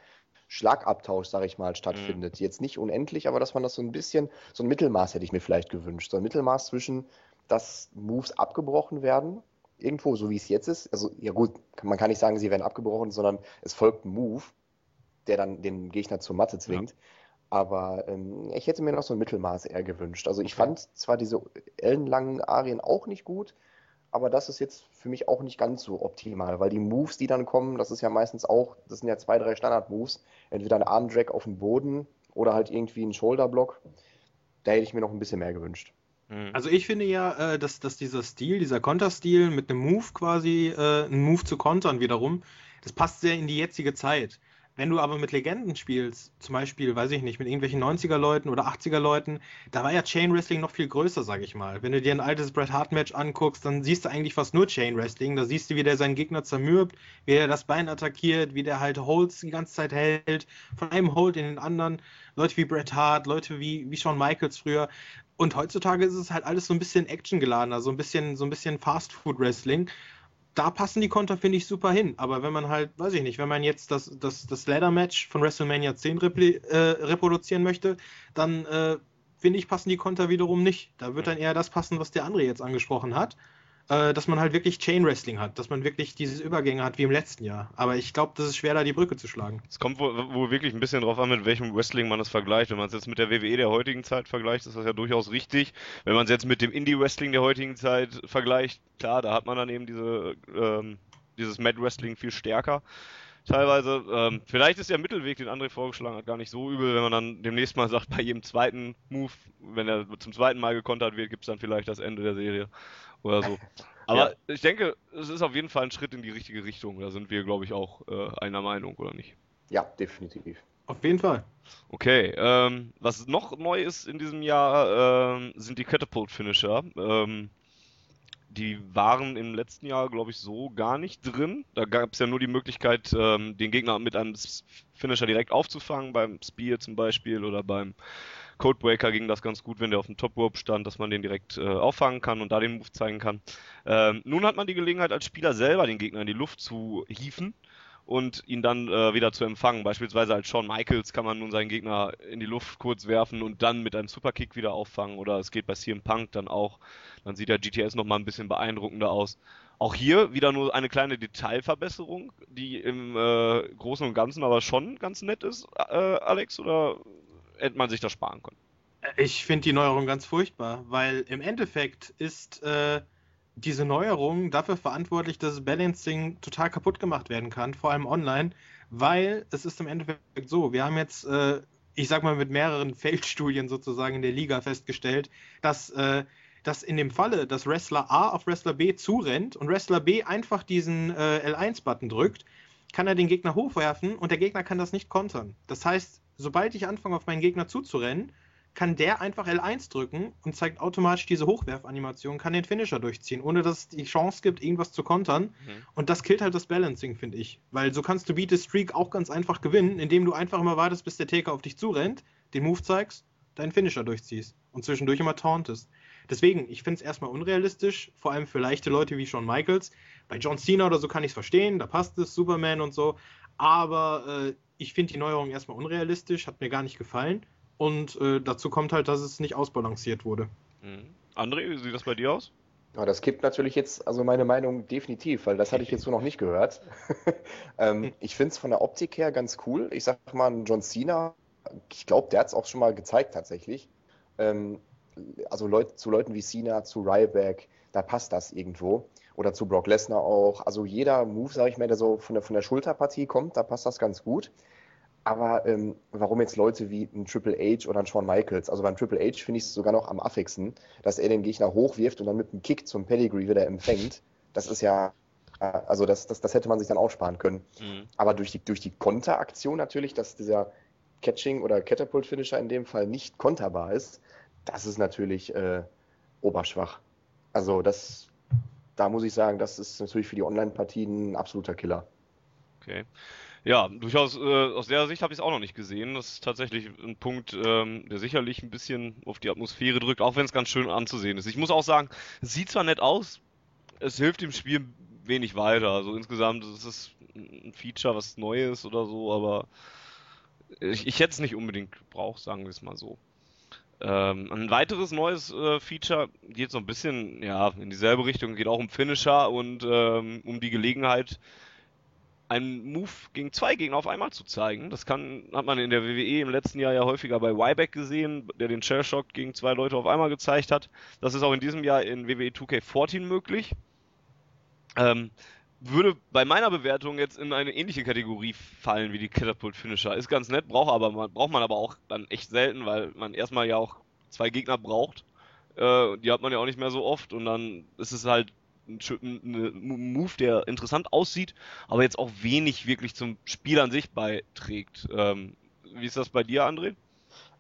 Schlagabtausch, sage ich mal, stattfindet. Mhm. Jetzt nicht unendlich, aber dass man das so ein bisschen, so ein Mittelmaß hätte ich mir vielleicht gewünscht. So ein Mittelmaß zwischen, dass Moves abgebrochen werden, irgendwo, so wie es jetzt ist. Also, ja gut, man kann nicht sagen, sie werden abgebrochen, sondern es folgt ein Move, der dann den Gegner zur Matte zwingt. Ja. Aber ähm, ich hätte mir noch so ein Mittelmaß eher gewünscht. Also ich fand zwar diese ellenlangen Arien auch nicht gut, aber das ist jetzt für mich auch nicht ganz so optimal, weil die Moves, die dann kommen, das ist ja meistens auch, das sind ja zwei, drei Standard-Moves, entweder ein Armdrag auf dem Boden oder halt irgendwie ein Shoulderblock. Da hätte ich mir noch ein bisschen mehr gewünscht. Mhm. Also ich finde ja, äh, dass, dass dieser Stil, dieser Konterstil mit einem Move quasi, äh, einen Move zu kontern wiederum, das passt sehr in die jetzige Zeit. Wenn du aber mit Legenden spielst, zum Beispiel, weiß ich nicht, mit irgendwelchen 90er-Leuten oder 80er-Leuten, da war ja Chain Wrestling noch viel größer, sag ich mal. Wenn du dir ein altes Bret Hart-Match anguckst, dann siehst du eigentlich fast nur Chain Wrestling. Da siehst du, wie der seinen Gegner zermürbt, wie er das Bein attackiert, wie der halt Holds die ganze Zeit hält, von einem Hold in den anderen. Leute wie Bret Hart, Leute wie, wie Shawn Michaels früher. Und heutzutage ist es halt alles so ein bisschen actiongeladener, so ein bisschen, so ein bisschen Fast-Food-Wrestling da passen die Konter, finde ich, super hin. Aber wenn man halt, weiß ich nicht, wenn man jetzt das, das, das Ladder-Match von WrestleMania 10 repli äh, reproduzieren möchte, dann äh, finde ich, passen die Konter wiederum nicht. Da wird dann eher das passen, was der andere jetzt angesprochen hat äh, dass man halt wirklich Chain Wrestling hat, dass man wirklich diese Übergänge hat wie im letzten Jahr. Aber ich glaube, das ist schwer, da die Brücke zu schlagen. Es kommt wohl, wohl, wirklich ein bisschen drauf an, mit welchem Wrestling man es vergleicht. Wenn man es jetzt mit der WWE der heutigen Zeit vergleicht, ist das ja durchaus richtig. Wenn man es jetzt mit dem Indie-Wrestling der heutigen Zeit vergleicht, klar, da hat man dann eben diese, ähm, dieses Mad Wrestling viel stärker teilweise. Ähm, vielleicht ist der Mittelweg, den André vorgeschlagen hat, gar nicht so übel, wenn man dann demnächst mal sagt, bei jedem zweiten Move, wenn er zum zweiten Mal gekontert wird, gibt es dann vielleicht das Ende der Serie oder so. Aber ja. ich denke, es ist auf jeden Fall ein Schritt in die richtige Richtung. Da sind wir, glaube ich, auch äh, einer Meinung, oder nicht? Ja, definitiv. Auf jeden Fall. Okay, ähm, was noch neu ist in diesem Jahr, ähm, sind die Catapult-Finisher. Ähm, die waren im letzten Jahr, glaube ich, so gar nicht drin. Da gab es ja nur die Möglichkeit, ähm, den Gegner mit einem Finisher direkt aufzufangen, beim Spear zum Beispiel oder beim Codebreaker ging das ganz gut, wenn der auf dem Top Rope stand, dass man den direkt äh, auffangen kann und da den Move zeigen kann. Ähm, nun hat man die Gelegenheit, als Spieler selber den Gegner in die Luft zu hieven und ihn dann äh, wieder zu empfangen. Beispielsweise als Shawn Michaels kann man nun seinen Gegner in die Luft kurz werfen und dann mit einem Superkick wieder auffangen. Oder es geht bei CM Punk dann auch. Dann sieht der GTS nochmal ein bisschen beeindruckender aus. Auch hier wieder nur eine kleine Detailverbesserung, die im äh, Großen und Ganzen aber schon ganz nett ist, äh, Alex. Oder hätte man sich das sparen können. Ich finde die Neuerung ganz furchtbar, weil im Endeffekt ist äh, diese Neuerung dafür verantwortlich, dass Balancing total kaputt gemacht werden kann, vor allem online, weil es ist im Endeffekt so, wir haben jetzt, äh, ich sag mal, mit mehreren Feldstudien sozusagen in der Liga festgestellt, dass, äh, dass in dem Falle, dass Wrestler A auf Wrestler B zurennt und Wrestler B einfach diesen äh, L1-Button drückt, kann er den Gegner hochwerfen und der Gegner kann das nicht kontern. Das heißt, sobald ich anfange, auf meinen Gegner zuzurennen, kann der einfach L1 drücken und zeigt automatisch diese Hochwerfanimation, kann den Finisher durchziehen, ohne dass es die Chance gibt, irgendwas zu kontern. Mhm. Und das killt halt das Balancing, finde ich. Weil so kannst du Beat the Streak auch ganz einfach gewinnen, indem du einfach immer wartest, bis der Taker auf dich zurennt, den Move zeigst, deinen Finisher durchziehst und zwischendurch immer tauntest. Deswegen, ich finde es erstmal unrealistisch, vor allem für leichte Leute wie Shawn Michaels. Bei John Cena oder so kann ich es verstehen, da passt es, Superman und so. Aber äh, ich finde die Neuerung erstmal unrealistisch, hat mir gar nicht gefallen. Und äh, dazu kommt halt, dass es nicht ausbalanciert wurde. Mhm. André, wie sieht das bei dir aus? Ja, das kippt natürlich jetzt, also meine Meinung definitiv, weil das hatte ich jetzt so noch nicht gehört. ähm, hm. ich finde es von der Optik her ganz cool. Ich sag mal, John Cena, ich glaube, der hat es auch schon mal gezeigt tatsächlich. Ähm, also Leut, zu Leuten wie Cena, zu Ryback, da passt das irgendwo. Oder zu Brock Lesnar auch. Also jeder Move, sage ich mal, der so von der, von der Schulterpartie kommt, da passt das ganz gut. Aber ähm, warum jetzt Leute wie ein Triple H oder ein Shawn Michaels, also beim Triple H finde ich es sogar noch am affigsten, dass er den Gegner hochwirft und dann mit einem Kick zum Pedigree wieder empfängt. Das ist ja, also das, das, das hätte man sich dann auch sparen können. Mhm. Aber durch die, durch die Konteraktion natürlich, dass dieser Catching- oder Catapult-Finisher in dem Fall nicht konterbar ist, das ist natürlich äh, oberschwach. Also das, da muss ich sagen, das ist natürlich für die Online-Partien ein absoluter Killer. Okay. Ja, durchaus äh, aus der Sicht habe ich es auch noch nicht gesehen. Das ist tatsächlich ein Punkt, ähm, der sicherlich ein bisschen auf die Atmosphäre drückt, auch wenn es ganz schön anzusehen ist. Ich muss auch sagen, es sieht zwar nett aus, es hilft dem Spiel wenig weiter. Also insgesamt ist es ein Feature, was neu ist oder so, aber ich, ich hätte es nicht unbedingt gebraucht, sagen wir es mal so. Ähm, ein weiteres neues äh, Feature geht so ein bisschen ja, in dieselbe Richtung, geht auch um Finisher und ähm, um die Gelegenheit, einen Move gegen zwei Gegner auf einmal zu zeigen. Das kann, hat man in der WWE im letzten Jahr ja häufiger bei Ryback gesehen, der den Shell Shock gegen zwei Leute auf einmal gezeigt hat. Das ist auch in diesem Jahr in WWE 2K14 möglich. Ähm, würde bei meiner Bewertung jetzt in eine ähnliche Kategorie fallen wie die Catapult Finisher. Ist ganz nett, braucht, aber, man, braucht man aber auch dann echt selten, weil man erstmal ja auch zwei Gegner braucht. Äh, die hat man ja auch nicht mehr so oft und dann ist es halt ein Move, der interessant aussieht, aber jetzt auch wenig wirklich zum Spiel an sich beiträgt. Ähm, wie ist das bei dir, André?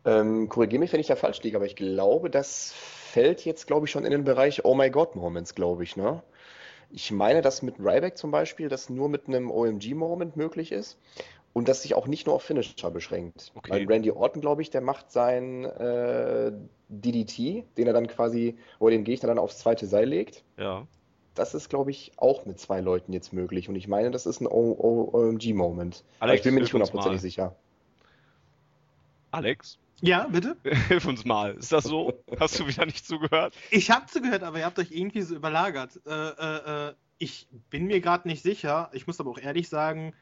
Ähm, Korrigiere mich, wenn ich da falsch liege, aber ich glaube, das fällt jetzt, glaube ich, schon in den Bereich Oh my God Moments, glaube ich, ne? Ich meine, dass mit Ryback zum Beispiel das nur mit einem OMG-Moment möglich ist und das sich auch nicht nur auf Finisher beschränkt. Okay. Weil Randy Orton, glaube ich, der macht sein äh, DDT, den er dann quasi, wo er den Gegner dann aufs zweite Seil legt. Ja das ist, glaube ich, auch mit zwei Leuten jetzt möglich. Und ich meine, das ist ein OMG-Moment. Aber ich bin mir nicht hundertprozentig sicher. Alex? Ja, bitte? Hilf uns mal. Ist das so? Hast du wieder nicht zugehört? Ich habe zugehört, aber ihr habt euch irgendwie so überlagert. Äh, äh, äh ich bin mir gerade nicht sicher. Ich muss aber auch ehrlich sagen,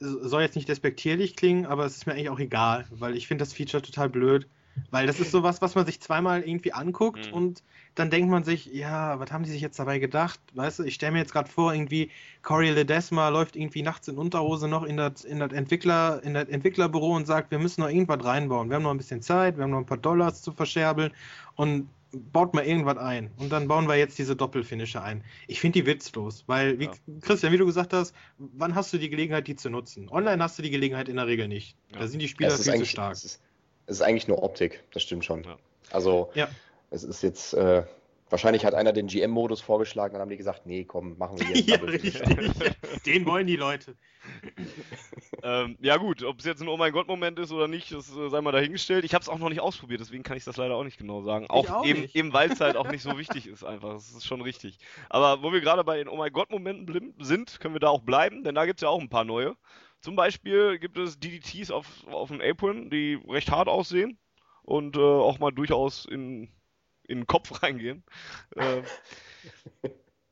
soll jetzt nicht despektierlich klingen, aber es ist mir eigentlich auch egal, weil ich finde das Feature total blöd. Weil das ist sowas, was man sich zweimal irgendwie anguckt mhm. und dann denkt man sich, ja, was haben die sich jetzt dabei gedacht? Weißt du, ich stelle mir jetzt gerade vor, irgendwie Corey Ledesma läuft irgendwie nachts in Unterhose noch in das, in das Entwickler, in das Entwicklerbüro und sagt, wir müssen noch irgendwas reinbauen. Wir haben noch ein bisschen Zeit, wir haben noch ein paar Dollars zu verscherbeln und baut mal irgendwas ein. Und dann bauen wir jetzt diese Doppelfinische ein. Ich finde die witzlos, weil, wie, ja. Christian, wie du gesagt hast, wann hast du die Gelegenheit, die zu nutzen? Online hast du die Gelegenheit in der Regel nicht. Ja. Da sind die Spieler viel zu stark. Es ist, es ist eigentlich nur Optik, das stimmt schon. Ja. Also, ja. es ist jetzt, äh, wahrscheinlich hat einer den GM-Modus vorgeschlagen, dann haben die gesagt, nee, komm, machen wir jetzt. ja, richtig. den wollen die Leute. ähm, ja gut, ob es jetzt ein Oh mein Gott-Moment ist oder nicht, das äh, sei mal dahingestellt. Ich habe es auch noch nicht ausprobiert, deswegen kann ich das leider auch nicht genau sagen. Auch, auch eben, eben weil es halt auch nicht so wichtig ist einfach. Das ist schon richtig. Aber wo wir gerade bei den Oh mein Gott-Momenten sind, können wir da auch bleiben, denn da gibt es ja auch ein paar neue. Zum Beispiel gibt es DDTs auf, auf dem Apron, die recht hart aussehen und äh, auch mal durchaus in, in den Kopf reingehen. Äh,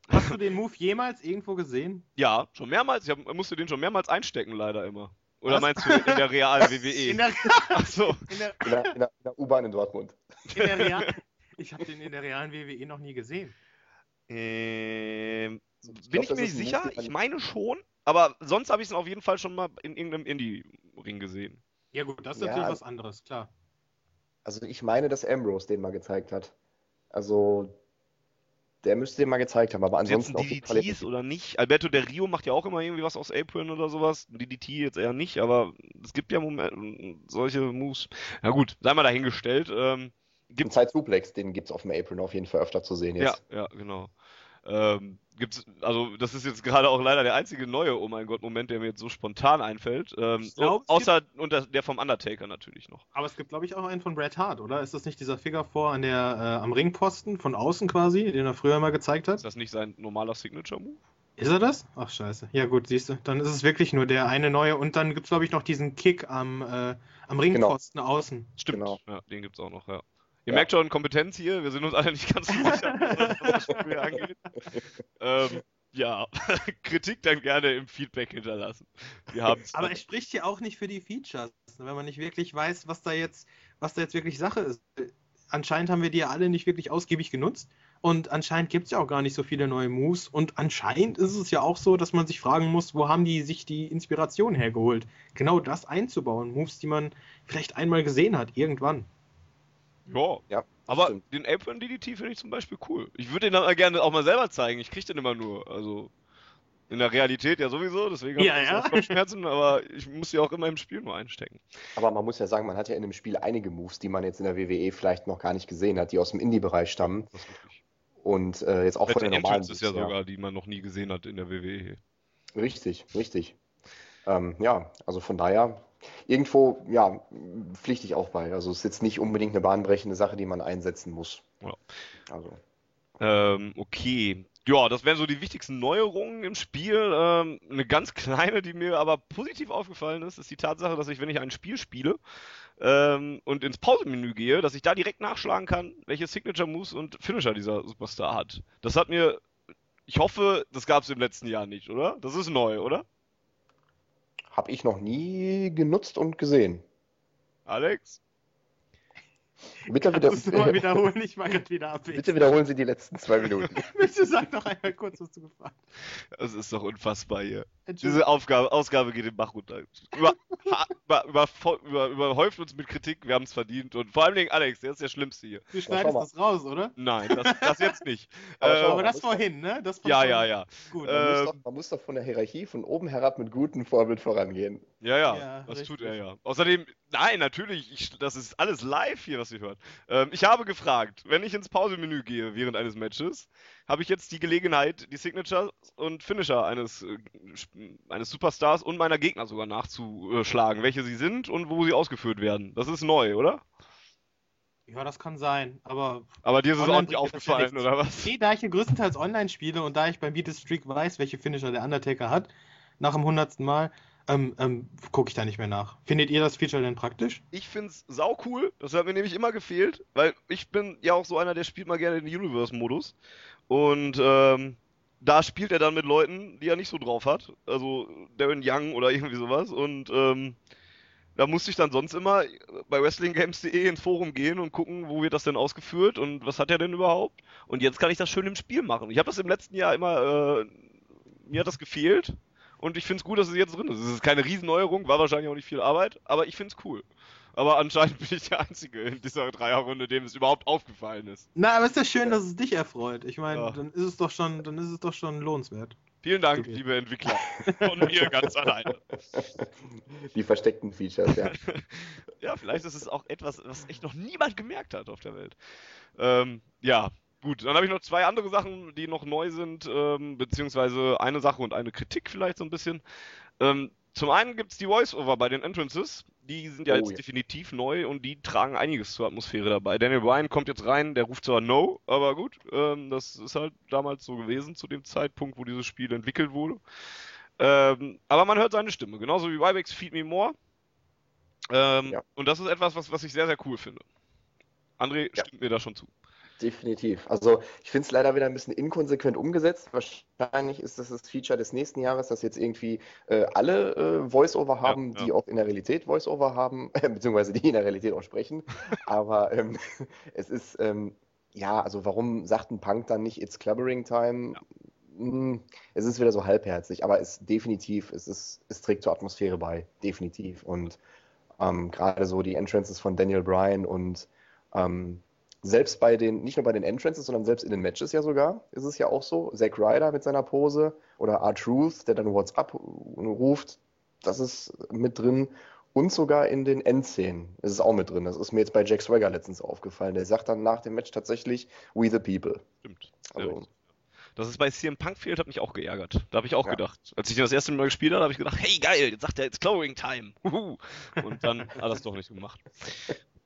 Hast du den Move jemals irgendwo gesehen? Ja, schon mehrmals. Ich hab, musste den schon mehrmals einstecken, leider immer. Oder Was? meinst du in der realen WWE? In der, Achso. In der, in der, in der U-Bahn in Dortmund. In der Real, ich habe den in der realen WWE noch nie gesehen. Ähm, bin ich, ich mir nicht sicher. Ich meine schon. Aber sonst habe ich es auf jeden Fall schon mal in irgendeinem Indie-Ring gesehen. Ja, gut, das ist ja, natürlich was anderes, klar. Also, ich meine, dass Ambrose den mal gezeigt hat. Also, der müsste den mal gezeigt haben, aber ansonsten. Jetzt ein DDTs oder nicht? Alberto Del Rio macht ja auch immer irgendwie was aus Apron oder sowas. DDT jetzt eher nicht, aber es gibt ja Momente, solche Moves. Na gut, sei mal dahingestellt. Ähm, gibt Zeit Suplex, den gibt es auf dem Apron auf jeden Fall öfter zu sehen jetzt. Ja, ja, genau. Ähm, gibt's, also das ist jetzt gerade auch leider der einzige neue Oh mein Gott Moment, der mir jetzt so spontan einfällt. Ähm, glaub, außer unter, der vom Undertaker natürlich noch. Aber es gibt glaube ich auch einen von Bret Hart, oder? Ist das nicht dieser Figure vor an der äh, am Ringposten von außen quasi, den er früher mal gezeigt hat? Ist das nicht sein normaler Signature Move? Ist er das? Ach scheiße. Ja gut, siehst du. Dann ist es wirklich nur der eine neue und dann gibt es glaube ich noch diesen Kick am, äh, am Ringposten genau. außen. Stimmt, genau. ja, den gibt es auch noch, ja. Ihr ja. merkt schon Kompetenz hier, wir sind uns alle nicht ganz sicher, was das Spiel angeht. Ähm, ja, Kritik dann gerne im Feedback hinterlassen. Wir Aber es spricht hier auch nicht für die Features, wenn man nicht wirklich weiß, was da jetzt, was da jetzt wirklich Sache ist. Anscheinend haben wir die ja alle nicht wirklich ausgiebig genutzt. Und anscheinend gibt es ja auch gar nicht so viele neue Moves. Und anscheinend ist es ja auch so, dass man sich fragen muss, wo haben die sich die Inspiration hergeholt? Genau das einzubauen. Moves, die man vielleicht einmal gesehen hat, irgendwann. Ja, ja aber stimmt. den Apron DDT finde ich zum Beispiel cool. Ich würde den dann gerne auch mal selber zeigen. Ich kriege den immer nur. Also in der Realität ja sowieso, deswegen ja, ja. Kopfschmerzen, aber ich muss sie auch immer im Spiel nur einstecken. Aber man muss ja sagen, man hat ja in dem Spiel einige Moves, die man jetzt in der WWE vielleicht noch gar nicht gesehen hat, die aus dem Indie-Bereich stammen. Und äh, jetzt auch von den normalen. Das ist ja, ja sogar, die man noch nie gesehen hat in der WWE. Richtig, richtig. Ähm, ja, also von daher irgendwo, ja, pflichte ich auch bei. Also es ist jetzt nicht unbedingt eine bahnbrechende Sache, die man einsetzen muss. Ja. Also. Ähm, okay. Ja, das wären so die wichtigsten Neuerungen im Spiel. Ähm, eine ganz kleine, die mir aber positiv aufgefallen ist, ist die Tatsache, dass ich, wenn ich ein Spiel spiele ähm, und ins Pausenmenü gehe, dass ich da direkt nachschlagen kann, welche Signature Moves und Finisher dieser Superstar hat. Das hat mir, ich hoffe, das gab es im letzten Jahr nicht, oder? Das ist neu, oder? Habe ich noch nie genutzt und gesehen. Alex? Bitte, wieder, nur wiederholen, ich war gerade wieder ab. Bitte wiederholen Sie die letzten zwei Minuten. Bitte sag doch einmal kurz, was du gefragt hast. Das ist doch unfassbar hier. Diese Aufgabe, Ausgabe geht den Bach runter. Über, über, über, überhäuft uns mit Kritik, wir haben es verdient. Und vor allem Dingen Alex, der ist der Schlimmste hier. Du schneidest das raus, oder? Nein, das, das jetzt nicht. aber, ähm, aber das vorhin, ne? Das ja, ja, ja. Gut. Man, ähm, muss doch, man, muss doch, von der Hierarchie von oben herab mit gutem Vorbild vorangehen. Ja, ja, ja das richtig. tut er ja. Außerdem, nein, natürlich, ich, das ist alles live hier, was ihr hört. Ähm, ich habe gefragt, wenn ich ins Pausemenü gehe während eines Matches, habe ich jetzt die Gelegenheit, die Signature und Finisher eines, äh, eines Superstars und meiner Gegner sogar nachzuschlagen, welche sie sind und wo sie ausgeführt werden. Das ist neu, oder? Ja, das kann sein, aber. Aber dir ist es auch nicht aufgefallen, oder was? Nee, da ich hier größtenteils online spiele und da ich beim Beat Streak weiß, welche Finisher der Undertaker hat, nach dem hundertsten Mal, ähm, ähm, gucke ich da nicht mehr nach. Findet ihr das Feature denn praktisch? Ich finde es sau cool. Das hat mir nämlich immer gefehlt, weil ich bin ja auch so einer, der spielt mal gerne den Universe-Modus. Und ähm, da spielt er dann mit Leuten, die er nicht so drauf hat. Also Darren Young oder irgendwie sowas. Und ähm, da musste ich dann sonst immer bei WrestlingGames.de ins Forum gehen und gucken, wo wird das denn ausgeführt und was hat er denn überhaupt. Und jetzt kann ich das schön im Spiel machen. Ich habe das im letzten Jahr immer, äh, mir hat das gefehlt und ich finde es gut, dass es jetzt drin ist. Es ist keine Riesenneuerung, war wahrscheinlich auch nicht viel Arbeit, aber ich finde es cool. Aber anscheinend bin ich der Einzige in dieser Dreierrunde, dem es überhaupt aufgefallen ist. Na, aber es ist ja schön, dass es dich erfreut. Ich meine, ja. dann ist es doch schon, dann ist es doch schon lohnenswert. Vielen Dank, okay. liebe Entwickler. Von mir ganz alleine. Die versteckten Features, ja. ja, vielleicht ist es auch etwas, was echt noch niemand gemerkt hat auf der Welt. Ähm, ja, Gut, dann habe ich noch zwei andere Sachen, die noch neu sind, ähm, beziehungsweise eine Sache und eine Kritik vielleicht so ein bisschen. Ähm, zum einen gibt es die Voice-Over bei den Entrances. Die sind ja oh, jetzt ja. definitiv neu und die tragen einiges zur Atmosphäre dabei. Daniel Bryan kommt jetzt rein, der ruft zwar No, aber gut, ähm, das ist halt damals so gewesen zu dem Zeitpunkt, wo dieses Spiel entwickelt wurde. Ähm, aber man hört seine Stimme, genauso wie Ryback's Feed Me More. Ähm, ja. Und das ist etwas, was, was ich sehr, sehr cool finde. André ja. stimmt mir da schon zu. Definitiv. Also ich finde es leider wieder ein bisschen inkonsequent umgesetzt. Wahrscheinlich ist das das Feature des nächsten Jahres, dass jetzt irgendwie äh, alle äh, Voice-Over haben, ja, ja. die auch in der Realität Voice-Over haben, äh, beziehungsweise die in der Realität auch sprechen. Aber ähm, es ist, ähm, ja, also warum sagt ein Punk dann nicht It's Clubbering Time? Ja. Hm, es ist wieder so halbherzig, aber es definitiv, es, ist, es trägt zur Atmosphäre bei, definitiv. Und ähm, gerade so die Entrances von Daniel Bryan und ähm, selbst bei den, nicht nur bei den Entrances, sondern selbst in den Matches ja sogar, ist es ja auch so. Zack Ryder mit seiner Pose oder R-Truth, der dann WhatsApp ruft, das ist mit drin. Und sogar in den Endszenen ist es auch mit drin. Das ist mir jetzt bei Jack Swagger letztens aufgefallen. Der sagt dann nach dem Match tatsächlich We the People. Stimmt. Also, Dass es bei CM Punk fehlt, hat mich auch geärgert. Da habe ich auch ja. gedacht. Als ich das erste Mal gespielt habe, habe ich gedacht, hey geil, jetzt sagt er jetzt Clowing Time. Uhu. Und dann hat er es doch nicht gemacht.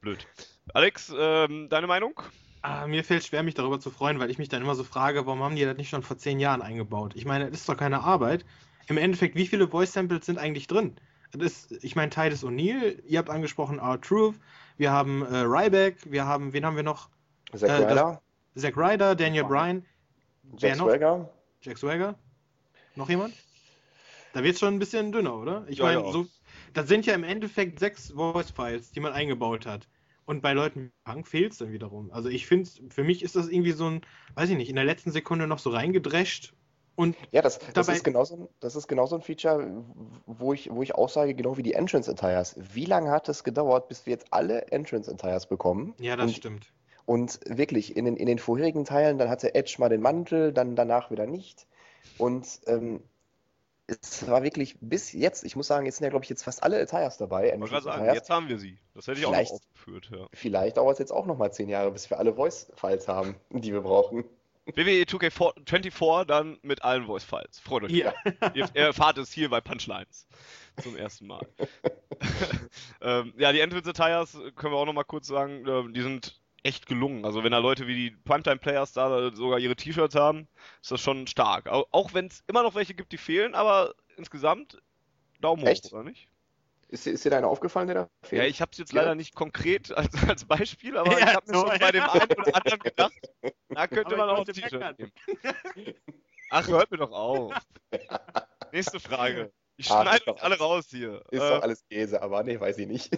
Blöd. Alex, ähm, deine Meinung? Ah, mir fällt schwer, mich darüber zu freuen, weil ich mich dann immer so frage, warum haben die das nicht schon vor zehn Jahren eingebaut? Ich meine, das ist doch keine Arbeit. Im Endeffekt, wie viele Voice-Samples sind eigentlich drin? Das ist, ich meine, Titus O'Neill, ihr habt angesprochen R-Truth, wir haben äh, Ryback, wir haben, wen haben wir noch? Zack äh, Ryder. Zack Ryder, Daniel Bryan. Jack Swagger. Jack Swagger. Noch jemand? Da wird es schon ein bisschen dünner, oder? Ich ja, meine, ja. so, das sind ja im Endeffekt sechs Voice-Files, die man eingebaut hat. Und bei Leuten wie Punk fehlt es dann wiederum. Also ich finde, für mich ist das irgendwie so ein, weiß ich nicht, in der letzten Sekunde noch so reingedrescht. Und ja, das, das, ist genauso, das ist genauso ein Feature, wo ich, wo ich auch sage, genau wie die Entrance Entires. Wie lange hat es gedauert, bis wir jetzt alle Entrance Entires bekommen? Ja, das und, stimmt. Und wirklich, in den, in den vorherigen Teilen, dann hatte Edge mal den Mantel, dann danach wieder nicht. Und ähm, es war wirklich bis jetzt, ich muss sagen, jetzt sind ja, glaube ich, jetzt fast alle Attires dabei. Ich sagen, Attires. jetzt haben wir sie. Das hätte ich vielleicht, auch noch aufgeführt. Ja. Vielleicht dauert es jetzt auch nochmal zehn Jahre, bis wir alle Voice-Files haben, die wir brauchen. WWE 2K24 dann mit allen Voice-Files. Freut euch. Ja. Ihr erfahrt es hier bei Punchlines. Zum ersten Mal. ähm, ja, die Entrance Attires können wir auch nochmal kurz sagen, äh, die sind echt gelungen. Also wenn da Leute wie die Primetime-Players da sogar ihre T-Shirts haben, ist das schon stark. Auch wenn es immer noch welche gibt, die fehlen, aber insgesamt Daumen echt? hoch, oder nicht? Ist, ist dir da einer aufgefallen, der da fehlt? Ja, ich habe es jetzt leider nicht konkret als, als Beispiel, aber ja, ich habe mir so schon bei dem einen oder anderen gedacht, da könnte man auch ein T-Shirt nehmen. Ach, hört mir doch auf. Nächste Frage. Ich ah, schneide euch alle raus hier. Ist äh, doch alles Käse, aber nee, weiß ich nicht.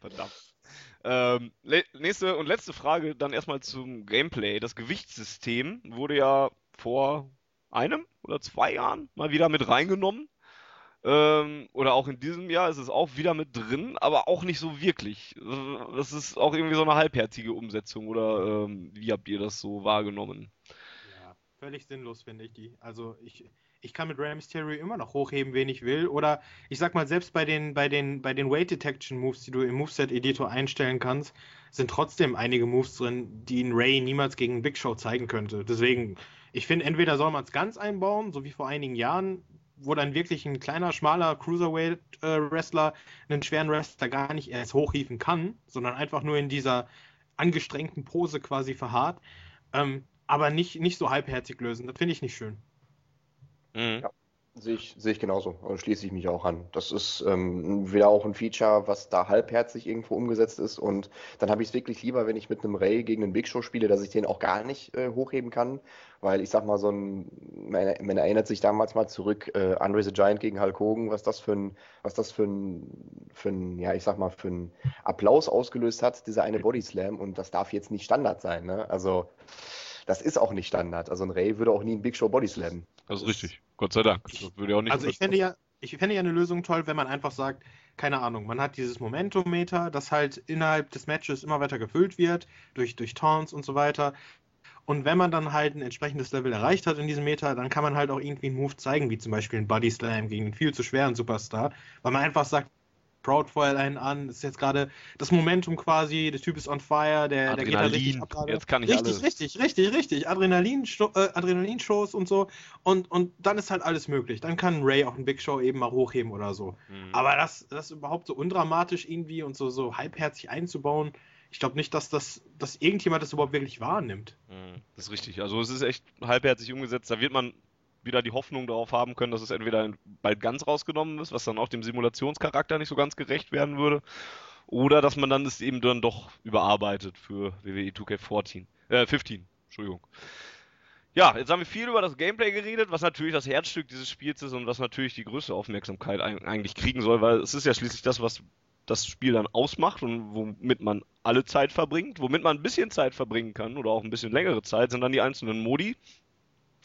Verdammt. Ähm, nächste und letzte Frage dann erstmal zum Gameplay. Das Gewichtssystem wurde ja vor einem oder zwei Jahren mal wieder mit reingenommen. Ähm, oder auch in diesem Jahr ist es auch wieder mit drin, aber auch nicht so wirklich. Das ist auch irgendwie so eine halbherzige Umsetzung. Oder ähm, wie habt ihr das so wahrgenommen? Ja, völlig sinnlos finde ich die. Also ich, ich kann mit Rey Mysterio immer noch hochheben, wen ich will. Oder ich sag mal, selbst bei den, bei den, bei den Weight Detection Moves, die du im Moveset-Editor einstellen kannst, sind trotzdem einige Moves drin, die ein Ray niemals gegen Big Show zeigen könnte. Deswegen, ich finde, entweder soll man es ganz einbauen, so wie vor einigen Jahren, wo dann wirklich ein kleiner, schmaler Cruiserweight-Wrestler einen schweren Wrestler gar nicht erst hochhieven kann, sondern einfach nur in dieser angestrengten Pose quasi verharrt. Ähm, aber nicht, nicht so halbherzig lösen. Das finde ich nicht schön. Mhm. Ja, sehe ich, sehe ich genauso und schließe ich mich auch an. Das ist ähm, wieder auch ein Feature, was da halbherzig irgendwo umgesetzt ist und dann habe ich es wirklich lieber, wenn ich mit einem Ray gegen einen Big Show spiele, dass ich den auch gar nicht äh, hochheben kann, weil ich sag mal so ein, man, man erinnert sich damals mal zurück, äh, Andre the Giant gegen Hulk Hogan, was das für ein, was das für ein, für ein, ja ich sag mal für ein Applaus ausgelöst hat, dieser eine Body Slam und das darf jetzt nicht Standard sein, ne? Also das ist auch nicht Standard. Also ein Ray würde auch nie einen Big Show Body slammen. Das ist richtig. Gott sei Dank. Das würde auch nicht also ich fände ja, ich fände ja eine Lösung toll, wenn man einfach sagt, keine Ahnung, man hat dieses Momentometer, das halt innerhalb des Matches immer weiter gefüllt wird, durch, durch Taunts und so weiter. Und wenn man dann halt ein entsprechendes Level erreicht hat in diesem Meter, dann kann man halt auch irgendwie einen Move zeigen, wie zum Beispiel ein Body Slam gegen einen viel zu schweren Superstar, weil man einfach sagt, Proudfire einen an. Das ist jetzt gerade das Momentum quasi. Der Typ ist on fire. Der, der geht da richtig ab Jetzt kann ich richtig, alles. Richtig, richtig, richtig. Adrenalin, äh, Adrenalin-Shows und so. Und, und dann ist halt alles möglich. Dann kann Ray auch ein Big Show eben mal hochheben oder so. Mhm. Aber das, das überhaupt so undramatisch irgendwie und so, so halbherzig einzubauen, ich glaube nicht, dass das, dass irgendjemand das überhaupt wirklich wahrnimmt. Mhm. Das ist richtig. Also es ist echt halbherzig umgesetzt. Da wird man wieder die Hoffnung darauf haben können, dass es entweder bald ganz rausgenommen ist, was dann auch dem Simulationscharakter nicht so ganz gerecht werden würde, oder dass man dann es eben dann doch überarbeitet für WWE 2K14, äh, 15, Entschuldigung. Ja, jetzt haben wir viel über das Gameplay geredet, was natürlich das Herzstück dieses Spiels ist und was natürlich die größte Aufmerksamkeit eigentlich kriegen soll, weil es ist ja schließlich das, was das Spiel dann ausmacht und womit man alle Zeit verbringt. Womit man ein bisschen Zeit verbringen kann oder auch ein bisschen längere Zeit, sind dann die einzelnen Modi,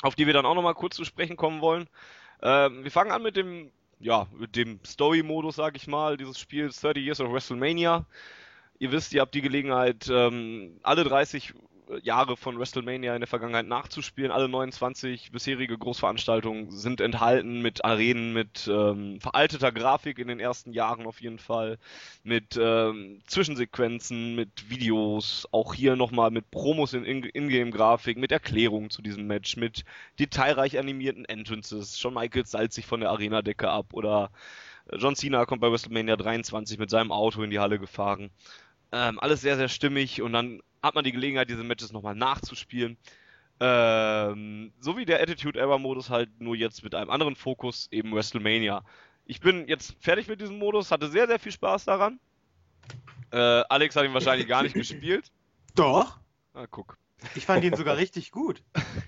auf die wir dann auch nochmal kurz zu sprechen kommen wollen. Ähm, wir fangen an mit dem, ja, mit dem Story-Modus, sag ich mal, dieses Spiels 30 Years of WrestleMania. Ihr wisst, ihr habt die Gelegenheit, ähm, alle 30 äh, Jahre von WrestleMania in der Vergangenheit nachzuspielen. Alle 29 bisherige Großveranstaltungen sind enthalten mit Arenen, mit ähm, veralteter Grafik in den ersten Jahren auf jeden Fall, mit ähm, Zwischensequenzen, mit Videos, auch hier nochmal mit Promos in Ingame-Grafik, mit Erklärungen zu diesem Match, mit detailreich animierten Entrances. Shawn Michaels salzt sich von der Arena-Decke ab oder John Cena kommt bei WrestleMania 23 mit seinem Auto in die Halle gefahren. Ähm, alles sehr, sehr stimmig und dann hat man die Gelegenheit, diese Matches nochmal nachzuspielen. Ähm, so wie der Attitude Era Modus halt nur jetzt mit einem anderen Fokus, eben WrestleMania. Ich bin jetzt fertig mit diesem Modus, hatte sehr, sehr viel Spaß daran. Äh, Alex hat ihn wahrscheinlich gar nicht gespielt. Doch. Ah, guck. Ich fand ihn sogar richtig gut.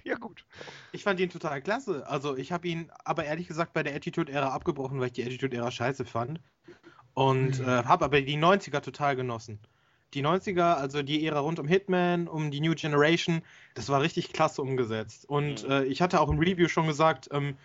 ja, gut. Ich fand ihn total klasse. Also, ich habe ihn aber ehrlich gesagt bei der Attitude-Ära abgebrochen, weil ich die Attitude-Ära scheiße fand. Und mhm. äh, habe aber die 90er total genossen. Die 90er, also die Ära rund um Hitman, um die New Generation, das war richtig klasse umgesetzt. Und mhm. äh, ich hatte auch im Review schon gesagt, ähm,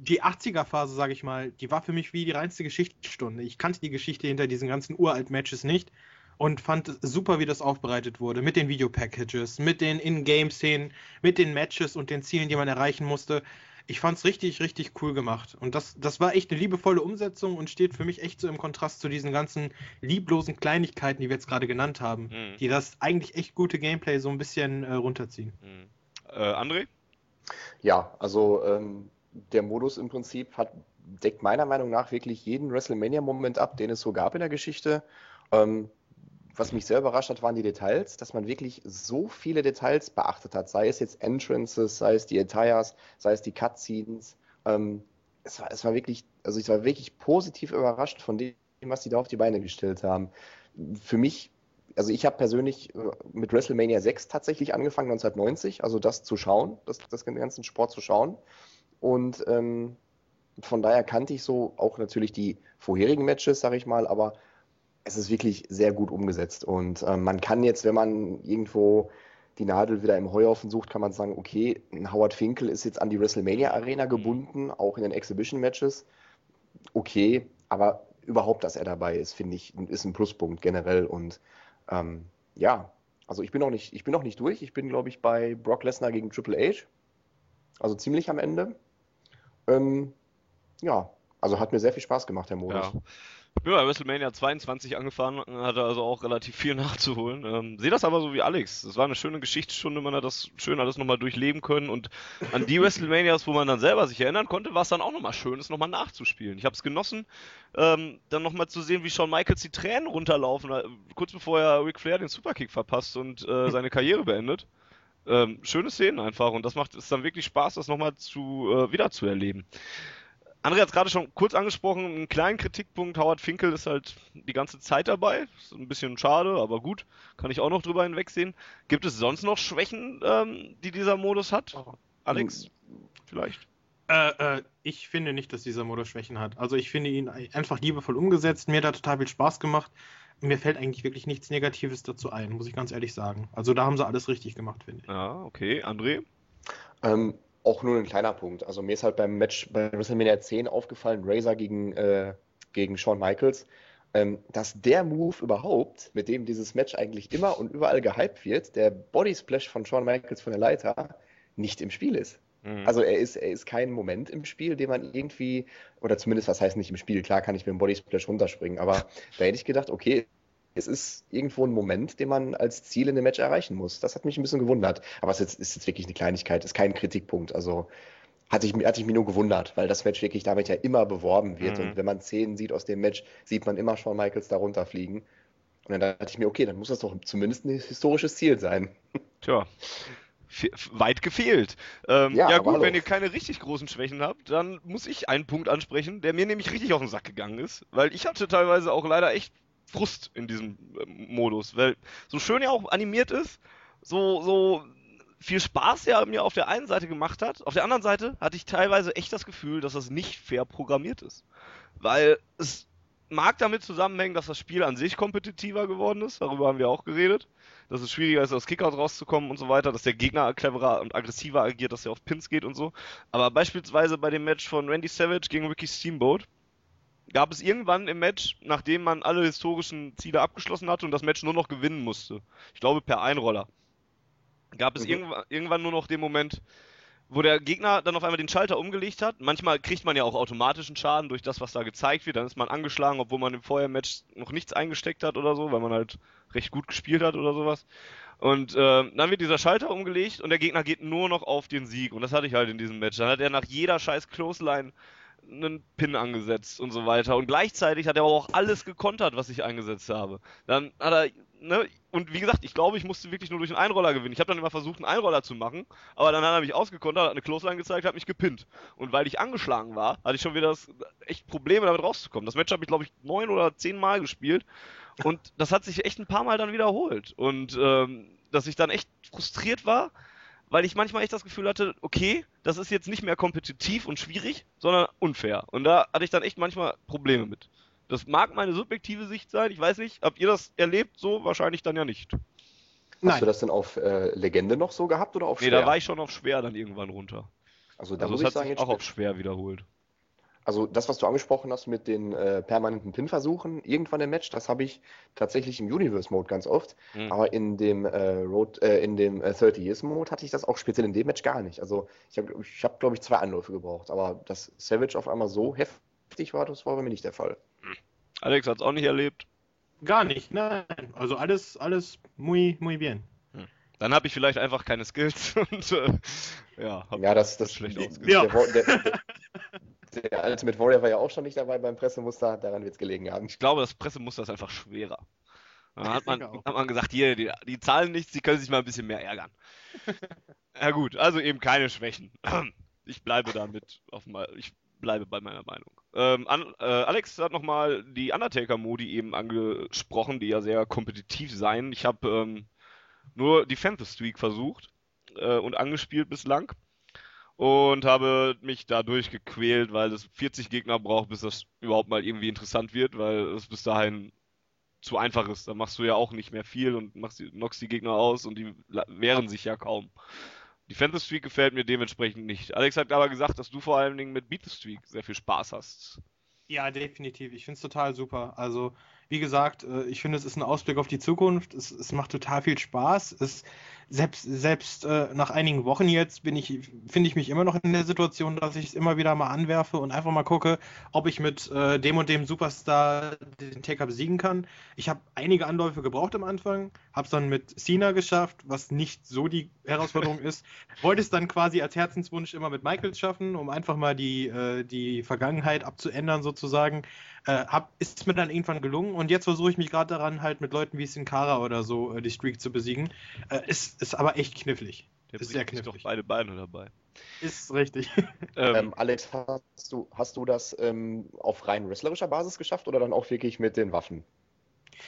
die 80er-Phase, sage ich mal, die war für mich wie die reinste Geschichtsstunde. Ich kannte die Geschichte hinter diesen ganzen uralt Matches nicht und fand super, wie das aufbereitet wurde. Mit den Videopackages, mit den In-Game-Szenen, mit den Matches und den Zielen, die man erreichen musste. Ich fand es richtig, richtig cool gemacht. Und das, das war echt eine liebevolle Umsetzung und steht für mich echt so im Kontrast zu diesen ganzen lieblosen Kleinigkeiten, die wir jetzt gerade genannt haben, mhm. die das eigentlich echt gute Gameplay so ein bisschen äh, runterziehen. Mhm. Äh, André? Ja, also ähm, der Modus im Prinzip hat, deckt meiner Meinung nach wirklich jeden WrestleMania-Moment ab, den es so gab in der Geschichte. Ähm, was mich sehr überrascht hat, waren die Details, dass man wirklich so viele Details beachtet hat, sei es jetzt Entrances, sei es die Attires, sei es die Cutscenes. Ähm, es, war, es war wirklich, also ich war wirklich positiv überrascht von dem, was die da auf die Beine gestellt haben. Für mich, also ich habe persönlich äh, mit WrestleMania 6 tatsächlich angefangen, 1990, also das zu schauen, das, das ganzen Sport zu schauen. Und ähm, von daher kannte ich so auch natürlich die vorherigen Matches, sage ich mal, aber es ist wirklich sehr gut umgesetzt. Und äh, man kann jetzt, wenn man irgendwo die Nadel wieder im Heuhaufen sucht, kann man sagen, okay, Howard Finkel ist jetzt an die WrestleMania Arena mhm. gebunden, auch in den Exhibition Matches. Okay, aber überhaupt, dass er dabei ist, finde ich, ist ein Pluspunkt generell. Und ähm, ja, also ich bin noch nicht, ich bin noch nicht durch. Ich bin, glaube ich, bei Brock Lesnar gegen Triple H. Also ziemlich am Ende. Ähm, ja, also hat mir sehr viel Spaß gemacht, Herr Modus. Ja. Ich bin bei WrestleMania 22 angefahren, hatte also auch relativ viel nachzuholen. Ähm, sehe das aber so wie Alex. Es war eine schöne Geschichtsstunde, man hat das schön alles nochmal durchleben können und an die WrestleManias, wo man dann selber sich erinnern konnte, war es dann auch nochmal schön, es nochmal nachzuspielen. Ich habe es genossen, ähm, dann nochmal zu sehen, wie Shawn Michaels die Tränen runterlaufen, äh, kurz bevor er Ric Flair den Superkick verpasst und äh, seine Karriere beendet. Ähm, schöne Szenen einfach und das macht es dann wirklich Spaß, das nochmal zu, äh, wieder zu erleben. André hat es gerade schon kurz angesprochen, einen kleinen Kritikpunkt. Howard Finkel ist halt die ganze Zeit dabei. Ist ein bisschen schade, aber gut. Kann ich auch noch drüber hinwegsehen. Gibt es sonst noch Schwächen, ähm, die dieser Modus hat? Oh. Alex, vielleicht? Äh, äh, ich finde nicht, dass dieser Modus Schwächen hat. Also ich finde ihn einfach liebevoll umgesetzt. Mir hat er total viel Spaß gemacht. Mir fällt eigentlich wirklich nichts Negatives dazu ein, muss ich ganz ehrlich sagen. Also da haben sie alles richtig gemacht, finde ich. Ja, okay. André? Ähm, auch nur ein kleiner Punkt. Also mir ist halt beim Match bei WrestleMania 10 aufgefallen, Razor gegen, äh, gegen Shawn Michaels, ähm, dass der Move überhaupt, mit dem dieses Match eigentlich immer und überall gehypt wird, der Body Splash von Shawn Michaels von der Leiter, nicht im Spiel ist. Mhm. Also er ist, er ist kein Moment im Spiel, den man irgendwie, oder zumindest was heißt nicht im Spiel, klar kann ich mit dem Body Splash runterspringen, aber da hätte ich gedacht, okay, es ist irgendwo ein Moment, den man als Ziel in dem Match erreichen muss. Das hat mich ein bisschen gewundert. Aber es ist jetzt, ist jetzt wirklich eine Kleinigkeit, ist kein Kritikpunkt. Also hatte ich, hatte ich mich nur gewundert, weil das Match wirklich damit ja immer beworben wird. Mhm. Und wenn man Szenen sieht aus dem Match, sieht man immer Shawn Michaels da runterfliegen. Und dann dachte ich mir, okay, dann muss das doch zumindest ein historisches Ziel sein. Tja. Weit gefehlt. Ähm, ja, ja gut, hallo. wenn ihr keine richtig großen Schwächen habt, dann muss ich einen Punkt ansprechen, der mir nämlich richtig auf den Sack gegangen ist. Weil ich hatte teilweise auch leider echt Frust in diesem äh, Modus, weil so schön er auch animiert ist, so, so viel Spaß er mir auf der einen Seite gemacht hat, auf der anderen Seite hatte ich teilweise echt das Gefühl, dass das nicht fair programmiert ist. Weil es mag damit zusammenhängen, dass das Spiel an sich kompetitiver geworden ist, darüber haben wir auch geredet, dass es schwieriger ist, aus Kickout rauszukommen und so weiter, dass der Gegner cleverer und aggressiver agiert, dass er auf Pins geht und so. Aber beispielsweise bei dem Match von Randy Savage gegen Ricky Steamboat, gab es irgendwann im Match, nachdem man alle historischen Ziele abgeschlossen hatte und das Match nur noch gewinnen musste. Ich glaube per Einroller. gab es mhm. irgendwann, nur noch den Moment, wo der Gegner dann auf einmal den Schalter umgelegt hat. Manchmal kriegt man ja auch automatischen Schaden durch das, was da gezeigt wird. Dann ist man angeschlagen, obwohl man im Vorher-Match noch nichts eingesteckt hat oder so, weil man halt recht gut gespielt hat oder sowas. Und äh, dann wird dieser Schalter umgelegt und der Gegner geht nur noch auf den Sieg. Und das hatte ich halt in diesem Match. Dann hat er nach jeder scheiß Clothesline einen Pin angesetzt und so weiter. Und gleichzeitig hat er aber auch alles gekontert, was ich eingesetzt habe. Dann hat er, ne, und wie gesagt, ich glaube, ich musste wirklich nur durch einen Einroller gewinnen. Ich habe dann immer versucht, einen Einroller zu machen, aber dann hat er mich ausgekontert, hat eine Clothesline gezeigt, hat mich gepinnt. Und weil ich angeschlagen war, hatte ich schon wieder das, echt Probleme damit rauszukommen. Das Match habe ich, glaube ich, neun oder zehn Mal gespielt. Und das hat sich echt ein paar Mal dann wiederholt. Und ähm, dass ich dann echt frustriert war, weil ich manchmal echt das Gefühl hatte, okay, das ist jetzt nicht mehr kompetitiv und schwierig, sondern unfair. Und da hatte ich dann echt manchmal Probleme mit. Das mag meine subjektive Sicht sein, ich weiß nicht. Habt ihr das erlebt? So wahrscheinlich dann ja nicht. Hast Nein. du das denn auf äh, Legende noch so gehabt oder auf schwer? Nee, da war ich schon auf schwer dann irgendwann runter. Also da also muss ich sagen, sich auch auf schwer wiederholt. Also das, was du angesprochen hast mit den äh, permanenten Pin-Versuchen, irgendwann im Match, das habe ich tatsächlich im Universe-Mode ganz oft. Mhm. Aber in dem äh, Road, äh, in dem 30 äh, Years-Mode hatte ich das auch speziell in dem Match gar nicht. Also ich habe, ich hab, glaube ich, zwei Anläufe gebraucht. Aber dass Savage auf einmal so heftig war, das war bei mir nicht der Fall. Mhm. Alex hat es auch nicht erlebt. Gar nicht, nein. Also alles, alles muy, muy bien. Hm. Dann habe ich vielleicht einfach keine Skills und äh, ja, ja, das, das schlecht ja. Der, der, der, der Ultimate Warrior war ja auch schon nicht dabei beim Pressemuster, daran wird es gelegen haben. Ich glaube, das Pressemuster ist einfach schwerer. Da hat man, hat man gesagt, hier, die, die zahlen nichts, die können sich mal ein bisschen mehr ärgern. ja gut, also eben keine Schwächen. Ich bleibe damit auf mal, ich bleibe bei meiner Meinung. Ähm, an, äh, Alex hat nochmal die Undertaker-Modi eben angesprochen, die ja sehr kompetitiv seien. Ich habe ähm, nur Defensive Streak versucht äh, und angespielt bislang und habe mich da durchgequält, weil es 40 Gegner braucht, bis das überhaupt mal irgendwie interessant wird, weil es bis dahin zu einfach ist. Da machst du ja auch nicht mehr viel und machst die, knockst die Gegner aus und die wehren sich ja kaum. Defensive Streak gefällt mir dementsprechend nicht. Alex hat aber gesagt, dass du vor allen Dingen mit Beat the Streak sehr viel Spaß hast. Ja, definitiv. Ich finde es total super. Also, wie gesagt, äh, ich finde, es ist ein Ausblick auf die Zukunft. Es, es macht total viel Spaß. Es, selbst selbst äh, nach einigen Wochen jetzt bin ich, finde ich mich immer noch in der Situation, dass ich es immer wieder mal anwerfe und einfach mal gucke, ob ich mit äh, dem und dem Superstar den Taker besiegen kann. Ich habe einige Anläufe gebraucht am Anfang, habe es dann mit Cena geschafft, was nicht so die Herausforderung ist. Wollte es dann quasi als Herzenswunsch immer mit Michaels schaffen, um einfach mal die, äh, die Vergangenheit abzuändern sozusagen. Äh, hab, ist mir dann irgendwann gelungen und jetzt versuche ich mich gerade daran, halt mit Leuten wie Sin Cara oder so äh, die Streak zu besiegen. Äh, ist, ist aber echt knifflig. Der ist sehr knifflig. doch beide Beine dabei. Ist richtig. Ähm, ähm, Alex, hast du, hast du das ähm, auf rein wrestlerischer Basis geschafft oder dann auch wirklich mit den Waffen?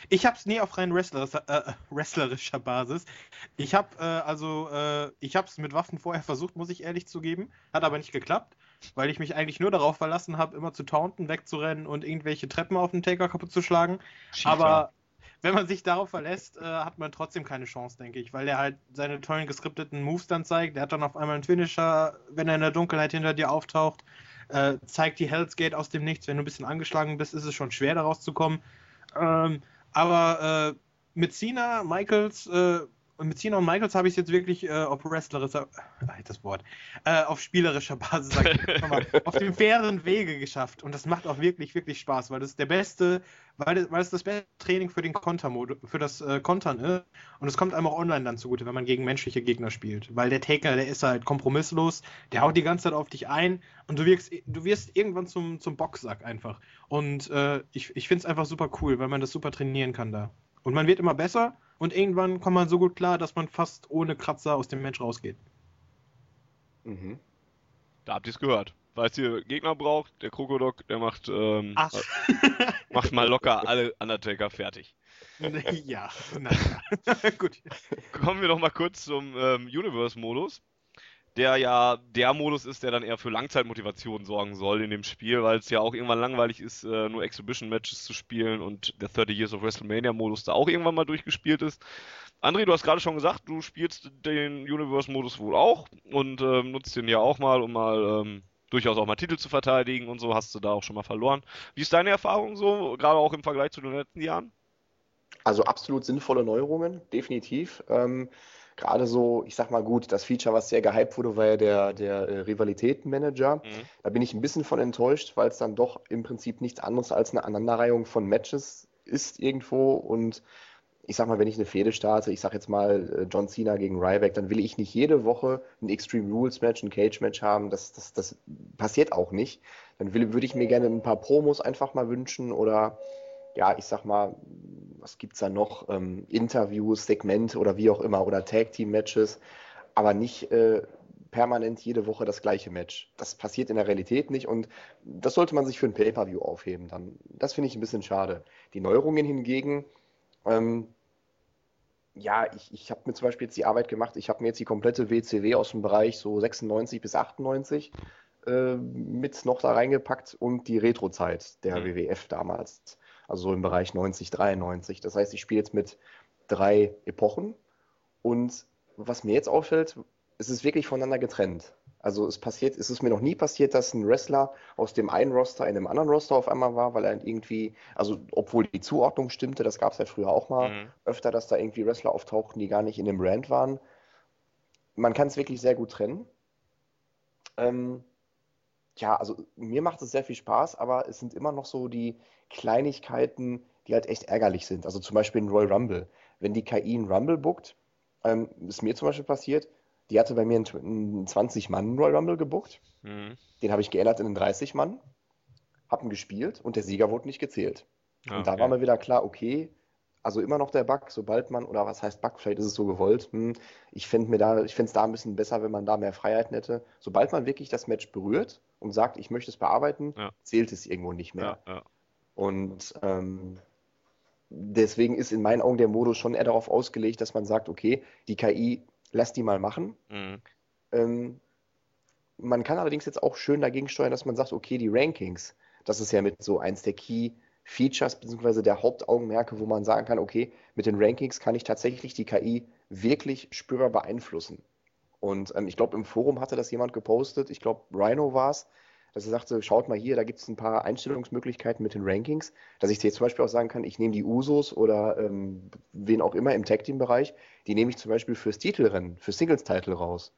Ich habe es nie auf rein wrestlerischer, äh, wrestlerischer Basis. Ich habe äh, also, äh, ich habe es mit Waffen vorher versucht, muss ich ehrlich zugeben, hat aber nicht geklappt, weil ich mich eigentlich nur darauf verlassen habe, immer zu taunten, wegzurennen und irgendwelche Treppen auf den Taker kaputt zu schlagen. Schiefer. Aber wenn man sich darauf verlässt, äh, hat man trotzdem keine Chance, denke ich, weil der halt seine tollen geskripteten Moves dann zeigt. Der hat dann auf einmal einen Finisher, wenn er in der Dunkelheit hinter dir auftaucht, äh, zeigt die Hell's Gate aus dem Nichts. Wenn du ein bisschen angeschlagen bist, ist es schon schwer, daraus zu kommen. Ähm, aber äh, mit Cena, Michaels, mit Cena und Michaels habe ich es jetzt wirklich äh, auf wrestlerischer, äh, das Wort, äh, auf spielerischer Basis, sag ich mal, auf dem fairen Wege geschafft. Und das macht auch wirklich, wirklich Spaß, weil das ist der beste, weil, das, weil es das beste Training für den Kontermodus, für das äh, Kontern ist. Und es kommt einem auch online dann zugute, wenn man gegen menschliche Gegner spielt. Weil der Taker, der ist halt kompromisslos, der haut die ganze Zeit auf dich ein und du wirkst, du wirst irgendwann zum, zum Boxsack einfach. Und äh, ich, ich finde es einfach super cool, weil man das super trainieren kann da. Und man wird immer besser und irgendwann kommt man so gut klar, dass man fast ohne Kratzer aus dem Match rausgeht. Mhm. Da habt ihr es gehört. Falls ihr Gegner braucht, der Krokodok, der macht, ähm, macht mal locker alle Undertaker fertig. Ja, naja. gut. Kommen wir doch mal kurz zum ähm, Universe-Modus der ja der Modus ist, der dann eher für Langzeitmotivation sorgen soll in dem Spiel, weil es ja auch irgendwann langweilig ist, äh, nur Exhibition-Matches zu spielen und der 30 Years of WrestleMania-Modus da auch irgendwann mal durchgespielt ist. André, du hast gerade schon gesagt, du spielst den Universe-Modus wohl auch und ähm, nutzt den ja auch mal, um mal ähm, durchaus auch mal Titel zu verteidigen und so, hast du da auch schon mal verloren. Wie ist deine Erfahrung so, gerade auch im Vergleich zu den letzten Jahren? Also absolut sinnvolle Neuerungen, definitiv. Ähm, Gerade so, ich sag mal gut, das Feature, was sehr gehypt wurde, war ja der, der äh, Rivalitätenmanager. Mhm. Da bin ich ein bisschen von enttäuscht, weil es dann doch im Prinzip nichts anderes als eine Aneinanderreihung von Matches ist irgendwo und ich sag mal, wenn ich eine Fehde starte, ich sag jetzt mal äh, John Cena gegen Ryback, dann will ich nicht jede Woche ein Extreme Rules Match, ein Cage Match haben. Das, das, das passiert auch nicht. Dann will, würde ich mir gerne ein paar Promos einfach mal wünschen oder ja, ich sag mal, was gibt's da noch? Ähm, Interviews, Segmente oder wie auch immer oder Tag Team Matches, aber nicht äh, permanent jede Woche das gleiche Match. Das passiert in der Realität nicht und das sollte man sich für ein Pay-Per-View aufheben dann. Das finde ich ein bisschen schade. Die Neuerungen hingegen, ähm, ja, ich, ich habe mir zum Beispiel jetzt die Arbeit gemacht, ich habe mir jetzt die komplette WCW aus dem Bereich so 96 bis 98 äh, mit noch da reingepackt und die Retro-Zeit der mhm. WWF damals. Also so im Bereich 90, 93. Das heißt, ich spiele jetzt mit drei Epochen und was mir jetzt auffällt, es ist wirklich voneinander getrennt. Also es passiert, es ist mir noch nie passiert, dass ein Wrestler aus dem einen Roster in einem anderen Roster auf einmal war, weil er irgendwie, also obwohl die Zuordnung stimmte, das gab es ja früher auch mal mhm. öfter, dass da irgendwie Wrestler auftauchten, die gar nicht in dem Brand waren. Man kann es wirklich sehr gut trennen. Ähm, ja, also mir macht es sehr viel Spaß, aber es sind immer noch so die Kleinigkeiten, die halt echt ärgerlich sind. Also zum Beispiel ein Royal Rumble. Wenn die KI einen Rumble bookt, ähm, ist mir zum Beispiel passiert, die hatte bei mir einen 20-Mann Royal Rumble gebuckt. Mhm. Den habe ich geändert in einen 30-Mann, habe ihn gespielt und der Sieger wurde nicht gezählt. Okay. Und da war mir wieder klar, okay, also immer noch der Bug, sobald man, oder was heißt Bug, vielleicht ist es so gewollt, hm, ich fände es da ein bisschen besser, wenn man da mehr Freiheiten hätte. Sobald man wirklich das Match berührt und sagt, ich möchte es bearbeiten, ja. zählt es irgendwo nicht mehr. Ja, ja. Und ähm, deswegen ist in meinen Augen der Modus schon eher darauf ausgelegt, dass man sagt, okay, die KI lass die mal machen. Mhm. Ähm, man kann allerdings jetzt auch schön dagegen steuern, dass man sagt, okay, die Rankings, das ist ja mit so eins der Key Features beziehungsweise der Hauptaugenmerke, wo man sagen kann, okay, mit den Rankings kann ich tatsächlich die KI wirklich spürbar beeinflussen. Und ähm, ich glaube, im Forum hatte das jemand gepostet, ich glaube, Rhino war es, dass er sagte, schaut mal hier, da gibt es ein paar Einstellungsmöglichkeiten mit den Rankings, dass ich jetzt zum Beispiel auch sagen kann, ich nehme die Usos oder ähm, wen auch immer im Tag-Team-Bereich, die nehme ich zum Beispiel fürs Titelrennen, für Singles-Title raus.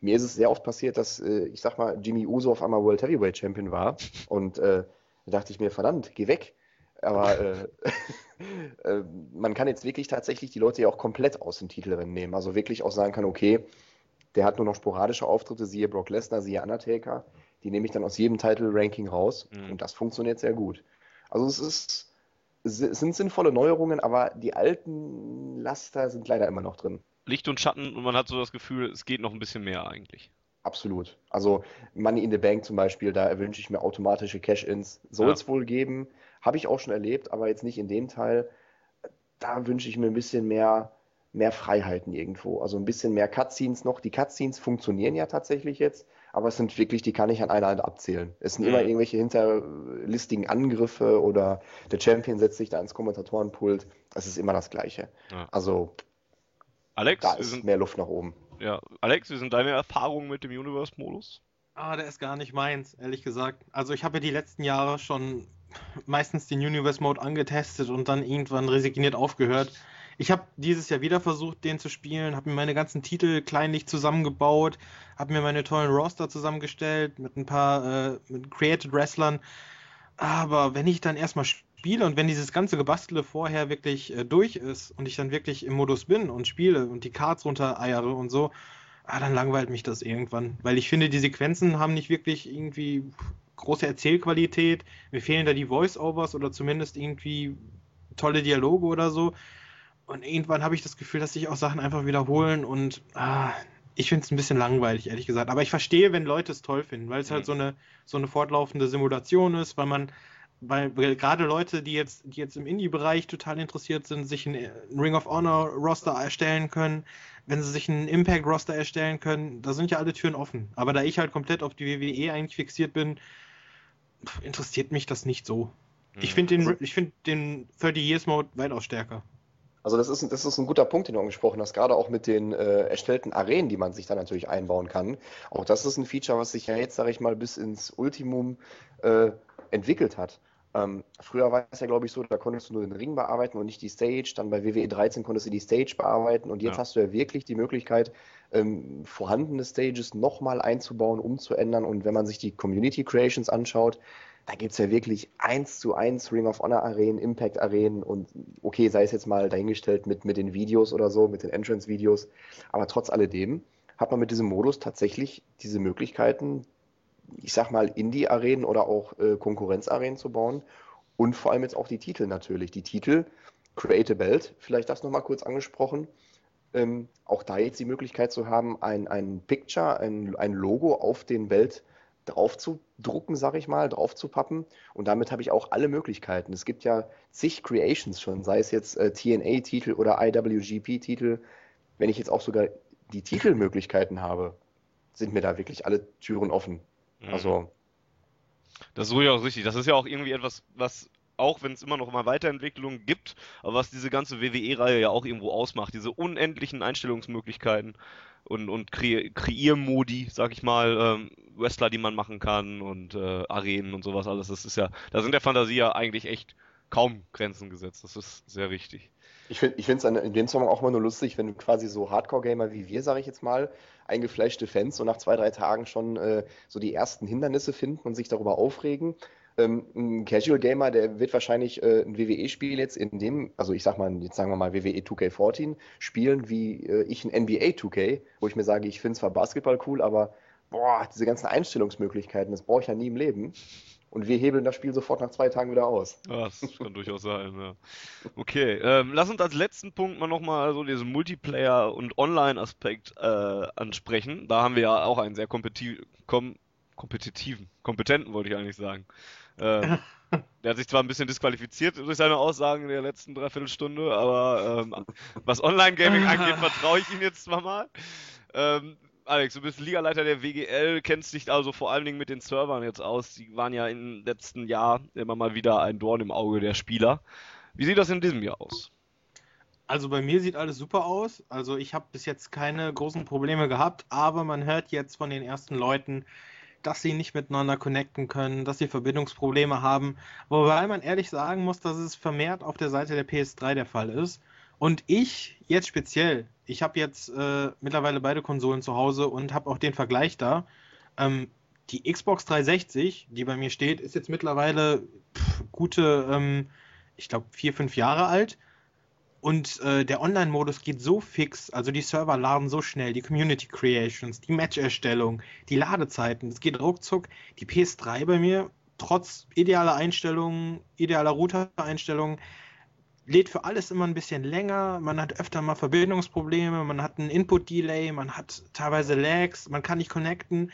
Mir ist es sehr oft passiert, dass, äh, ich sag mal, Jimmy Uso auf einmal World Heavyweight Champion war und äh, da dachte ich mir, verdammt, geh weg. Aber äh, äh, man kann jetzt wirklich tatsächlich die Leute ja auch komplett aus dem Titelrennen nehmen. Also wirklich auch sagen kann, okay, der hat nur noch sporadische Auftritte, siehe Brock Lesnar, siehe Undertaker. Die nehme ich dann aus jedem Title-Ranking raus mhm. und das funktioniert sehr gut. Also es ist, es sind sinnvolle Neuerungen, aber die alten Laster sind leider immer noch drin. Licht und Schatten und man hat so das Gefühl, es geht noch ein bisschen mehr eigentlich. Absolut. Also Money in the Bank zum Beispiel, da wünsche ich mir automatische Cash-Ins. Soll es ja. wohl geben, habe ich auch schon erlebt, aber jetzt nicht in dem Teil. Da wünsche ich mir ein bisschen mehr, mehr Freiheiten irgendwo. Also ein bisschen mehr Cutscenes noch. Die Cutscenes funktionieren ja tatsächlich jetzt, aber es sind wirklich, die kann ich an einer Hand abzählen. Es sind mhm. immer irgendwelche hinterlistigen Angriffe oder der Champion setzt sich da ins Kommentatorenpult. Es ist immer das Gleiche. Ja. Also Alex, da ist mehr Luft nach oben. Ja, Alex, wie sind deine Erfahrungen mit dem Universe-Modus? Ah, der ist gar nicht meins, ehrlich gesagt. Also ich habe ja die letzten Jahre schon meistens den Universe-Mode angetestet und dann irgendwann resigniert aufgehört. Ich habe dieses Jahr wieder versucht, den zu spielen, habe mir meine ganzen Titel kleinlich zusammengebaut, habe mir meine tollen Roster zusammengestellt mit ein paar äh, mit Created Wrestlern. Aber wenn ich dann erstmal spiele und wenn dieses ganze Gebastele vorher wirklich äh, durch ist und ich dann wirklich im Modus bin und spiele und die Cards runtereiere und so, ah, dann langweilt mich das irgendwann. Weil ich finde, die Sequenzen haben nicht wirklich irgendwie große Erzählqualität. Mir fehlen da die Voice-Overs oder zumindest irgendwie tolle Dialoge oder so. Und irgendwann habe ich das Gefühl, dass sich auch Sachen einfach wiederholen und ah, ich finde es ein bisschen langweilig, ehrlich gesagt. Aber ich verstehe, wenn Leute es toll finden, weil es halt mhm. halt so eine, so eine fortlaufende Simulation ist, weil man, weil, weil gerade Leute, die jetzt, die jetzt im Indie-Bereich total interessiert sind, sich ein Ring of Honor Roster erstellen können, wenn sie sich einen Impact Roster erstellen können, da sind ja alle Türen offen. Aber da ich halt komplett auf die WWE eigentlich fixiert bin, interessiert mich das nicht so. Mhm. Ich finde den, ich find den 30 Years Mode weitaus stärker. Also das ist, das ist ein guter Punkt, den du angesprochen hast, gerade auch mit den äh, erstellten Arenen, die man sich dann natürlich einbauen kann. Auch das ist ein Feature, was sich ja jetzt, sage ich mal, bis ins Ultimum äh, entwickelt hat. Ähm, früher war es ja, glaube ich, so, da konntest du nur den Ring bearbeiten und nicht die Stage. Dann bei WWE 13 konntest du die Stage bearbeiten und jetzt ja. hast du ja wirklich die Möglichkeit, ähm, vorhandene Stages nochmal einzubauen, umzuändern. Und wenn man sich die Community Creations anschaut, da gibt es ja wirklich eins zu eins Ring of Honor Arenen, Impact Arenen und okay, sei es jetzt mal dahingestellt mit, mit den Videos oder so, mit den Entrance-Videos. Aber trotz alledem hat man mit diesem Modus tatsächlich diese Möglichkeiten, ich sag mal, Indie-Arenen oder auch äh, Konkurrenz-Arenen zu bauen. Und vor allem jetzt auch die Titel natürlich. Die Titel, Create a Belt, vielleicht das nochmal kurz angesprochen. Ähm, auch da jetzt die Möglichkeit zu haben, ein, ein Picture, ein, ein Logo auf den Belt drauf zu drucken, sag ich mal, drauf zu pappen. Und damit habe ich auch alle Möglichkeiten. Es gibt ja zig Creations schon, sei es jetzt äh, TNA-Titel oder IWGP-Titel. Wenn ich jetzt auch sogar die Titelmöglichkeiten habe, sind mir da wirklich alle Türen offen. Mhm. Also. Das ist ruhig auch richtig. Das ist ja auch irgendwie etwas, was auch wenn es immer noch mal Weiterentwicklungen gibt, aber was diese ganze WWE-Reihe ja auch irgendwo ausmacht, diese unendlichen Einstellungsmöglichkeiten und, und Kre Kreiermodi, sag ich mal, ähm, Wrestler, die man machen kann und äh, Arenen und sowas alles. Das ist ja, da sind der Fantasie ja eigentlich echt kaum Grenzen gesetzt. Das ist sehr richtig. Ich finde es in dem Song auch immer nur lustig, wenn quasi so Hardcore-Gamer wie wir, sage ich jetzt mal, eingefleischte Fans so nach zwei, drei Tagen schon äh, so die ersten Hindernisse finden und sich darüber aufregen. Ähm, ein Casual Gamer, der wird wahrscheinlich äh, ein WWE-Spiel jetzt in dem, also ich sag mal, jetzt sagen wir mal WWE 2K14 spielen, wie äh, ich ein NBA 2K, wo ich mir sage, ich finde zwar Basketball cool, aber boah, diese ganzen Einstellungsmöglichkeiten, das brauche ich ja nie im Leben. Und wir hebeln das Spiel sofort nach zwei Tagen wieder aus. Ja, das kann durchaus sein, ja. Okay, ähm, lass uns als letzten Punkt mal nochmal so diesen Multiplayer- und Online-Aspekt äh, ansprechen. Da haben wir ja auch einen sehr kompeti kom kompetitiven, kompetenten, wollte ich eigentlich sagen. Ähm, der hat sich zwar ein bisschen disqualifiziert durch seine Aussagen in der letzten Dreiviertelstunde, aber ähm, was Online-Gaming angeht, vertraue ich ihm jetzt zwar mal. Ähm, Alex, du bist Ligaleiter der WGL, kennst dich also vor allen Dingen mit den Servern jetzt aus. Die waren ja im letzten Jahr immer mal wieder ein Dorn im Auge der Spieler. Wie sieht das in diesem Jahr aus? Also bei mir sieht alles super aus. Also ich habe bis jetzt keine großen Probleme gehabt, aber man hört jetzt von den ersten Leuten, dass sie nicht miteinander connecten können, dass sie Verbindungsprobleme haben. Wobei man ehrlich sagen muss, dass es vermehrt auf der Seite der PS3 der Fall ist. Und ich jetzt speziell, ich habe jetzt äh, mittlerweile beide Konsolen zu Hause und habe auch den Vergleich da. Ähm, die Xbox 360, die bei mir steht, ist jetzt mittlerweile pff, gute, ähm, ich glaube, vier, fünf Jahre alt. Und äh, der Online-Modus geht so fix, also die Server laden so schnell, die Community Creations, die Match-Erstellung, die Ladezeiten, das geht ruckzuck. Die PS3 bei mir, trotz idealer Einstellungen, idealer Router-Einstellungen, lädt für alles immer ein bisschen länger, man hat öfter mal Verbindungsprobleme, man hat einen Input-Delay, man hat teilweise Lags, man kann nicht connecten.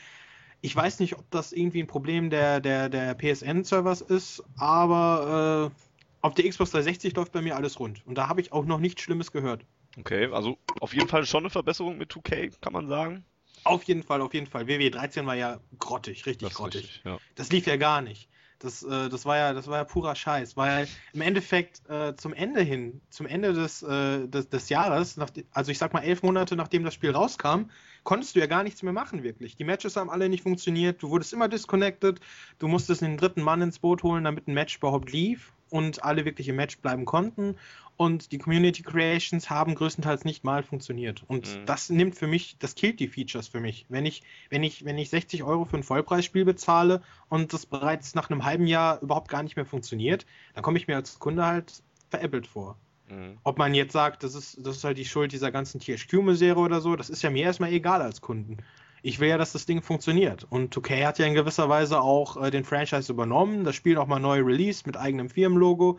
Ich weiß nicht, ob das irgendwie ein Problem der, der, der PSN-Servers ist, aber äh, auf der Xbox 360 läuft bei mir alles rund. Und da habe ich auch noch nichts Schlimmes gehört. Okay, also auf jeden Fall schon eine Verbesserung mit 2K, kann man sagen. Auf jeden Fall, auf jeden Fall. WW 13 war ja grottig, richtig das grottig. Richtig, ja. Das lief ja gar nicht. Das, äh, das, war ja, das war ja purer Scheiß, weil im Endeffekt äh, zum Ende hin, zum Ende des, äh, des, des, Jahres, nach, also ich sag mal elf Monate nachdem das Spiel rauskam, konntest du ja gar nichts mehr machen, wirklich. Die Matches haben alle nicht funktioniert, du wurdest immer disconnected, du musstest den dritten Mann ins Boot holen, damit ein Match überhaupt lief und alle wirklich im Match bleiben konnten. Und die Community Creations haben größtenteils nicht mal funktioniert. Und mhm. das nimmt für mich, das killt die Features für mich. Wenn ich, wenn ich, wenn ich 60 Euro für ein Vollpreisspiel bezahle und das bereits nach einem halben Jahr überhaupt gar nicht mehr funktioniert, dann komme ich mir als Kunde halt veräppelt vor. Mhm. Ob man jetzt sagt, das ist, das ist halt die Schuld dieser ganzen THQ-Misere oder so, das ist ja mir erstmal egal als Kunden ich will ja, dass das Ding funktioniert. Und 2K hat ja in gewisser Weise auch äh, den Franchise übernommen, das Spiel auch mal neu released mit eigenem Firmenlogo.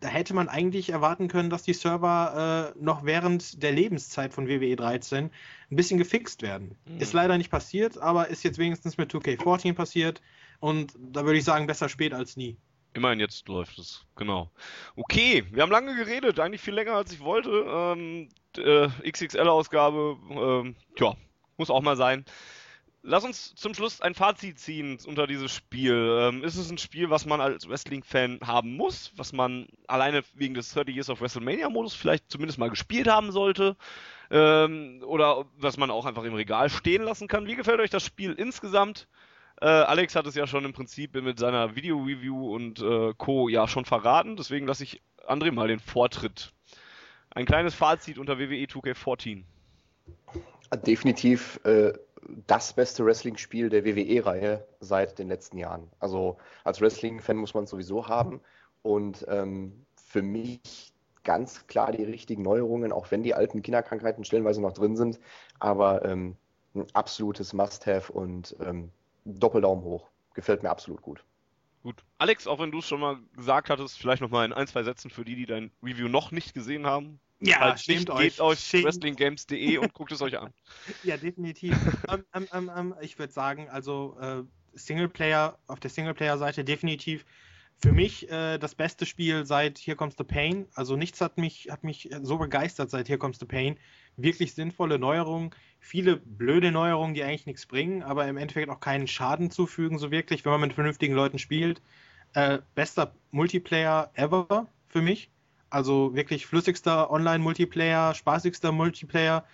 Da hätte man eigentlich erwarten können, dass die Server äh, noch während der Lebenszeit von WWE 13 ein bisschen gefixt werden. Mhm. Ist leider nicht passiert, aber ist jetzt wenigstens mit 2K14 passiert. Und da würde ich sagen, besser spät als nie. Immerhin jetzt läuft es, genau. Okay, wir haben lange geredet, eigentlich viel länger als ich wollte. Ähm, äh, XXL-Ausgabe, ähm, tja, muss auch mal sein. Lass uns zum Schluss ein Fazit ziehen unter dieses Spiel. Ähm, ist es ein Spiel, was man als Wrestling-Fan haben muss, was man alleine wegen des 30 Years of WrestleMania-Modus vielleicht zumindest mal gespielt haben sollte? Ähm, oder was man auch einfach im Regal stehen lassen kann? Wie gefällt euch das Spiel insgesamt? Äh, Alex hat es ja schon im Prinzip mit seiner Video-Review und äh, Co. ja schon verraten, deswegen lasse ich André mal den Vortritt. Ein kleines Fazit unter WWE 2K14. Definitiv äh, das beste Wrestling-Spiel der WWE-Reihe seit den letzten Jahren. Also als Wrestling-Fan muss man es sowieso haben. Und ähm, für mich ganz klar die richtigen Neuerungen, auch wenn die alten Kinderkrankheiten stellenweise noch drin sind. Aber ähm, ein absolutes Must-Have und ähm, Doppeldaumen hoch. Gefällt mir absolut gut. Gut. Alex, auch wenn du es schon mal gesagt hattest, vielleicht noch mal in ein, zwei Sätzen für die, die dein Review noch nicht gesehen haben. Ja, halt stimmt euch. Geht auf wrestlinggames.de und guckt es euch an. Ja, definitiv. um, um, um, ich würde sagen, also äh, Singleplayer, auf der Singleplayer-Seite definitiv für mich äh, das beste Spiel seit Here Comes the Pain. Also nichts hat mich, hat mich so begeistert seit Here Comes the Pain. Wirklich sinnvolle Neuerungen, viele blöde Neuerungen, die eigentlich nichts bringen, aber im Endeffekt auch keinen Schaden zufügen, so wirklich, wenn man mit vernünftigen Leuten spielt. Äh, bester Multiplayer ever für mich. Also wirklich flüssigster Online-Multiplayer, spaßigster Multiplayer.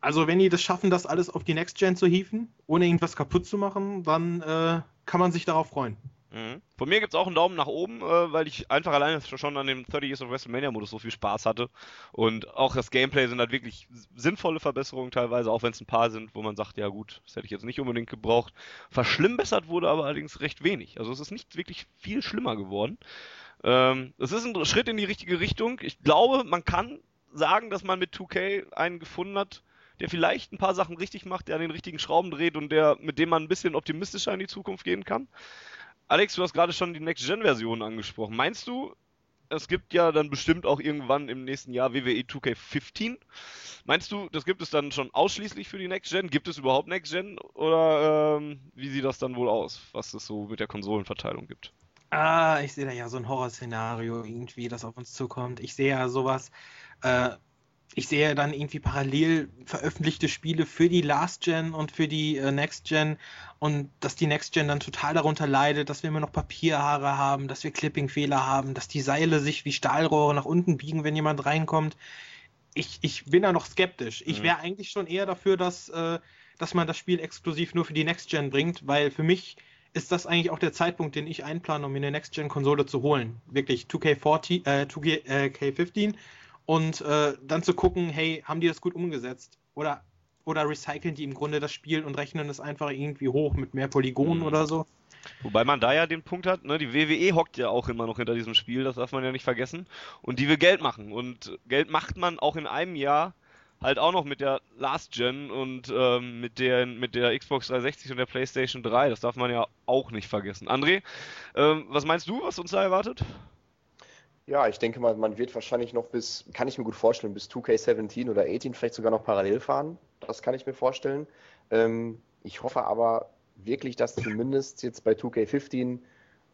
Also wenn die das schaffen, das alles auf die Next Gen zu hieven, ohne irgendwas kaputt zu machen, dann äh, kann man sich darauf freuen. Mhm. Von mir gibt es auch einen Daumen nach oben, äh, weil ich einfach alleine schon an dem 30 Years of WrestleMania Modus so viel Spaß hatte. Und auch das Gameplay sind halt wirklich sinnvolle Verbesserungen teilweise, auch wenn es ein paar sind, wo man sagt, ja gut, das hätte ich jetzt nicht unbedingt gebraucht. Verschlimmbessert wurde aber allerdings recht wenig. Also es ist nicht wirklich viel schlimmer geworden. Ähm, es ist ein Schritt in die richtige Richtung. Ich glaube, man kann sagen, dass man mit 2K einen gefunden hat, der vielleicht ein paar Sachen richtig macht, der an den richtigen Schrauben dreht und der, mit dem man ein bisschen optimistischer in die Zukunft gehen kann. Alex, du hast gerade schon die Next-Gen-Version angesprochen. Meinst du, es gibt ja dann bestimmt auch irgendwann im nächsten Jahr WWE 2K15? Meinst du, das gibt es dann schon ausschließlich für die Next-Gen? Gibt es überhaupt Next-Gen? Oder ähm, wie sieht das dann wohl aus, was es so mit der Konsolenverteilung gibt? Ah, ich sehe da ja so ein Horrorszenario irgendwie, das auf uns zukommt. Ich sehe ja sowas. Äh, ich sehe dann irgendwie parallel veröffentlichte Spiele für die Last Gen und für die äh, Next Gen und dass die Next Gen dann total darunter leidet, dass wir immer noch Papierhaare haben, dass wir Clipping-Fehler haben, dass die Seile sich wie Stahlrohre nach unten biegen, wenn jemand reinkommt. Ich, ich bin da noch skeptisch. Ich mhm. wäre eigentlich schon eher dafür, dass, äh, dass man das Spiel exklusiv nur für die Next Gen bringt, weil für mich ist das eigentlich auch der Zeitpunkt, den ich einplane, um mir eine Next Gen Konsole zu holen. Wirklich 2K14, äh, 2K15 und äh, dann zu gucken, hey, haben die das gut umgesetzt? Oder, oder recyceln die im Grunde das Spiel und rechnen es einfach irgendwie hoch mit mehr Polygonen mhm. oder so? Wobei man da ja den Punkt hat, ne, die WWE hockt ja auch immer noch hinter diesem Spiel, das darf man ja nicht vergessen. Und die will Geld machen. Und Geld macht man auch in einem Jahr halt auch noch mit der Last Gen und ähm, mit, der, mit der Xbox 360 und der PlayStation 3. Das darf man ja auch nicht vergessen. André, ähm, was meinst du, was uns da erwartet? Ja, ich denke mal, man wird wahrscheinlich noch bis, kann ich mir gut vorstellen, bis 2K17 oder 18 vielleicht sogar noch parallel fahren. Das kann ich mir vorstellen. Ähm, ich hoffe aber wirklich, dass zumindest jetzt bei 2K15,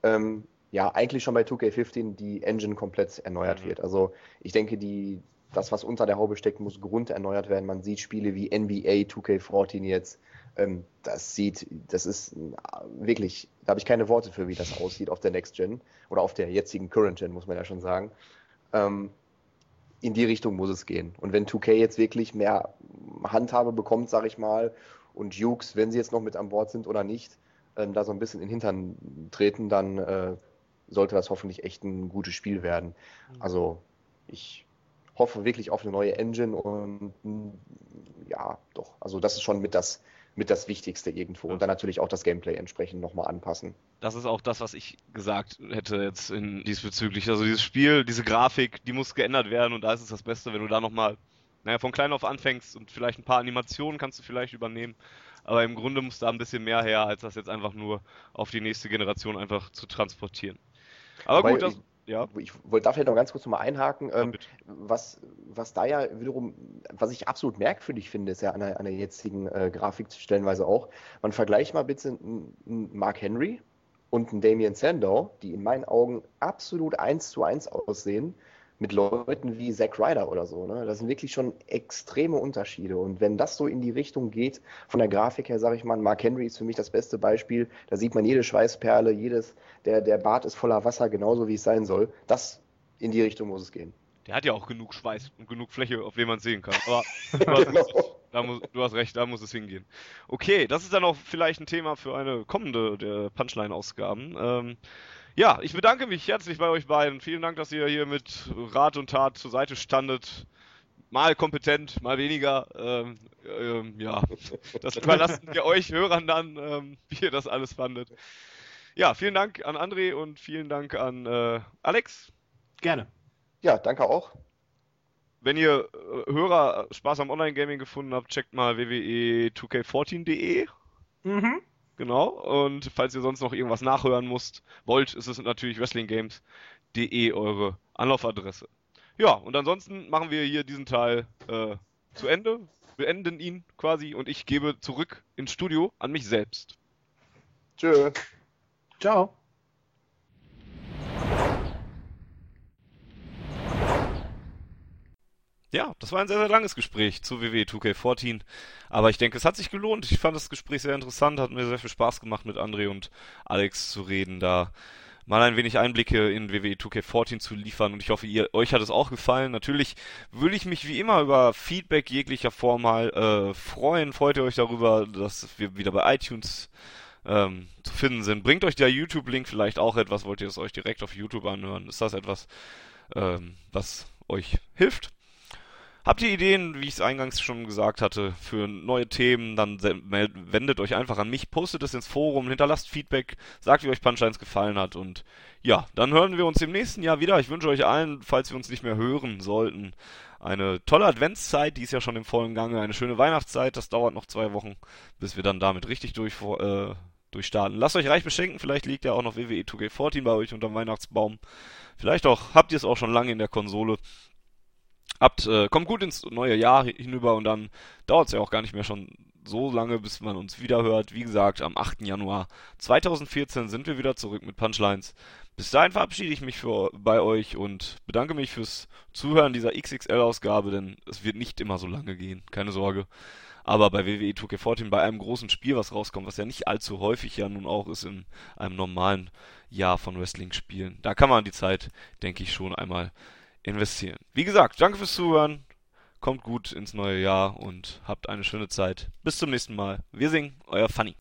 ähm, ja, eigentlich schon bei 2K15 die Engine komplett erneuert mhm. wird. Also ich denke, die, das, was unter der Haube steckt, muss grunderneuert werden. Man sieht Spiele wie NBA 2K14 jetzt, ähm, das sieht, das ist wirklich, da habe ich keine Worte für, wie das aussieht auf der Next Gen oder auf der jetzigen Current Gen, muss man ja schon sagen. Ähm, in die Richtung muss es gehen. Und wenn 2K jetzt wirklich mehr Handhabe bekommt, sage ich mal, und Jukes, wenn sie jetzt noch mit an Bord sind oder nicht, ähm, da so ein bisschen in den Hintern treten, dann äh, sollte das hoffentlich echt ein gutes Spiel werden. Mhm. Also ich hoffe wirklich auf eine neue Engine und ja, doch. Also das ist schon mit das mit das Wichtigste irgendwo. Und dann natürlich auch das Gameplay entsprechend nochmal anpassen. Das ist auch das, was ich gesagt hätte jetzt in diesbezüglich. Also dieses Spiel, diese Grafik, die muss geändert werden und da ist es das Beste, wenn du da nochmal, naja, von klein auf anfängst und vielleicht ein paar Animationen kannst du vielleicht übernehmen. Aber im Grunde muss da ein bisschen mehr her, als das jetzt einfach nur auf die nächste Generation einfach zu transportieren. Aber Wobei, gut, das, ja. Ich wollte da vielleicht noch ganz kurz nochmal einhaken. Ähm, was, was da ja wiederum, was ich absolut merkwürdig finde, ist ja an der, an der jetzigen äh, Grafik stellenweise auch, man vergleicht mal bitte einen Mark Henry und einen Damien Sandow, die in meinen Augen absolut eins zu eins aussehen mit Leuten wie Zack Ryder oder so. Ne? Das sind wirklich schon extreme Unterschiede. Und wenn das so in die Richtung geht, von der Grafik her, sage ich mal, Mark Henry ist für mich das beste Beispiel. Da sieht man jede Schweißperle, jedes, der, der Bart ist voller Wasser, genauso wie es sein soll. Das in die Richtung muss es gehen. Der hat ja auch genug Schweiß und genug Fläche, auf dem man es sehen kann. Aber, genau. da muss, du hast recht, da muss es hingehen. Okay, das ist dann auch vielleicht ein Thema für eine kommende der Punchline-Ausgaben. Ähm, ja, ich bedanke mich herzlich bei euch beiden. Vielen Dank, dass ihr hier mit Rat und Tat zur Seite standet. Mal kompetent, mal weniger. Ähm, ähm, ja, das überlassen wir euch Hörern dann, ähm, wie ihr das alles fandet. Ja, vielen Dank an André und vielen Dank an äh, Alex. Gerne. Ja, danke auch. Wenn ihr äh, Hörer Spaß am Online-Gaming gefunden habt, checkt mal www.2k14.de. Mhm. Genau. Und falls ihr sonst noch irgendwas nachhören musst, wollt, ist es natürlich wrestlinggames.de eure Anlaufadresse. Ja, und ansonsten machen wir hier diesen Teil äh, zu Ende, beenden ihn quasi und ich gebe zurück ins Studio an mich selbst. Tschö. Ciao. Ja, das war ein sehr, sehr langes Gespräch zu WWE 2K14. Aber ich denke, es hat sich gelohnt. Ich fand das Gespräch sehr interessant, hat mir sehr viel Spaß gemacht, mit André und Alex zu reden, da mal ein wenig Einblicke in WWE 2K14 zu liefern und ich hoffe, ihr, euch hat es auch gefallen. Natürlich würde ich mich wie immer über Feedback jeglicher Form mal äh, freuen. Freut ihr euch darüber, dass wir wieder bei iTunes ähm, zu finden sind? Bringt euch der YouTube-Link vielleicht auch etwas? Wollt ihr es euch direkt auf YouTube anhören? Ist das etwas, ähm, was euch hilft? Habt ihr Ideen, wie ich es eingangs schon gesagt hatte, für neue Themen, dann wendet euch einfach an mich, postet es ins Forum, hinterlasst Feedback, sagt, wie euch Punchlines gefallen hat und ja, dann hören wir uns im nächsten Jahr wieder. Ich wünsche euch allen, falls wir uns nicht mehr hören sollten, eine tolle Adventszeit, die ist ja schon im vollen Gange, eine schöne Weihnachtszeit, das dauert noch zwei Wochen, bis wir dann damit richtig durch, äh, durchstarten. Lasst euch reich beschenken, vielleicht liegt ja auch noch WWE 2K14 bei euch unterm Weihnachtsbaum. Vielleicht auch, habt ihr es auch schon lange in der Konsole. Habt, äh, kommt gut ins neue Jahr hinüber und dann dauert es ja auch gar nicht mehr schon so lange, bis man uns wieder hört. Wie gesagt, am 8. Januar 2014 sind wir wieder zurück mit Punchlines. Bis dahin verabschiede ich mich für, bei euch und bedanke mich fürs Zuhören dieser XXL-Ausgabe, denn es wird nicht immer so lange gehen, keine Sorge. Aber bei WWE 2K14, bei einem großen Spiel, was rauskommt, was ja nicht allzu häufig ja nun auch ist in einem normalen Jahr von Wrestling-Spielen, da kann man die Zeit, denke ich, schon einmal investieren. Wie gesagt, danke fürs Zuhören. Kommt gut ins neue Jahr und habt eine schöne Zeit. Bis zum nächsten Mal. Wir singen, euer Funny.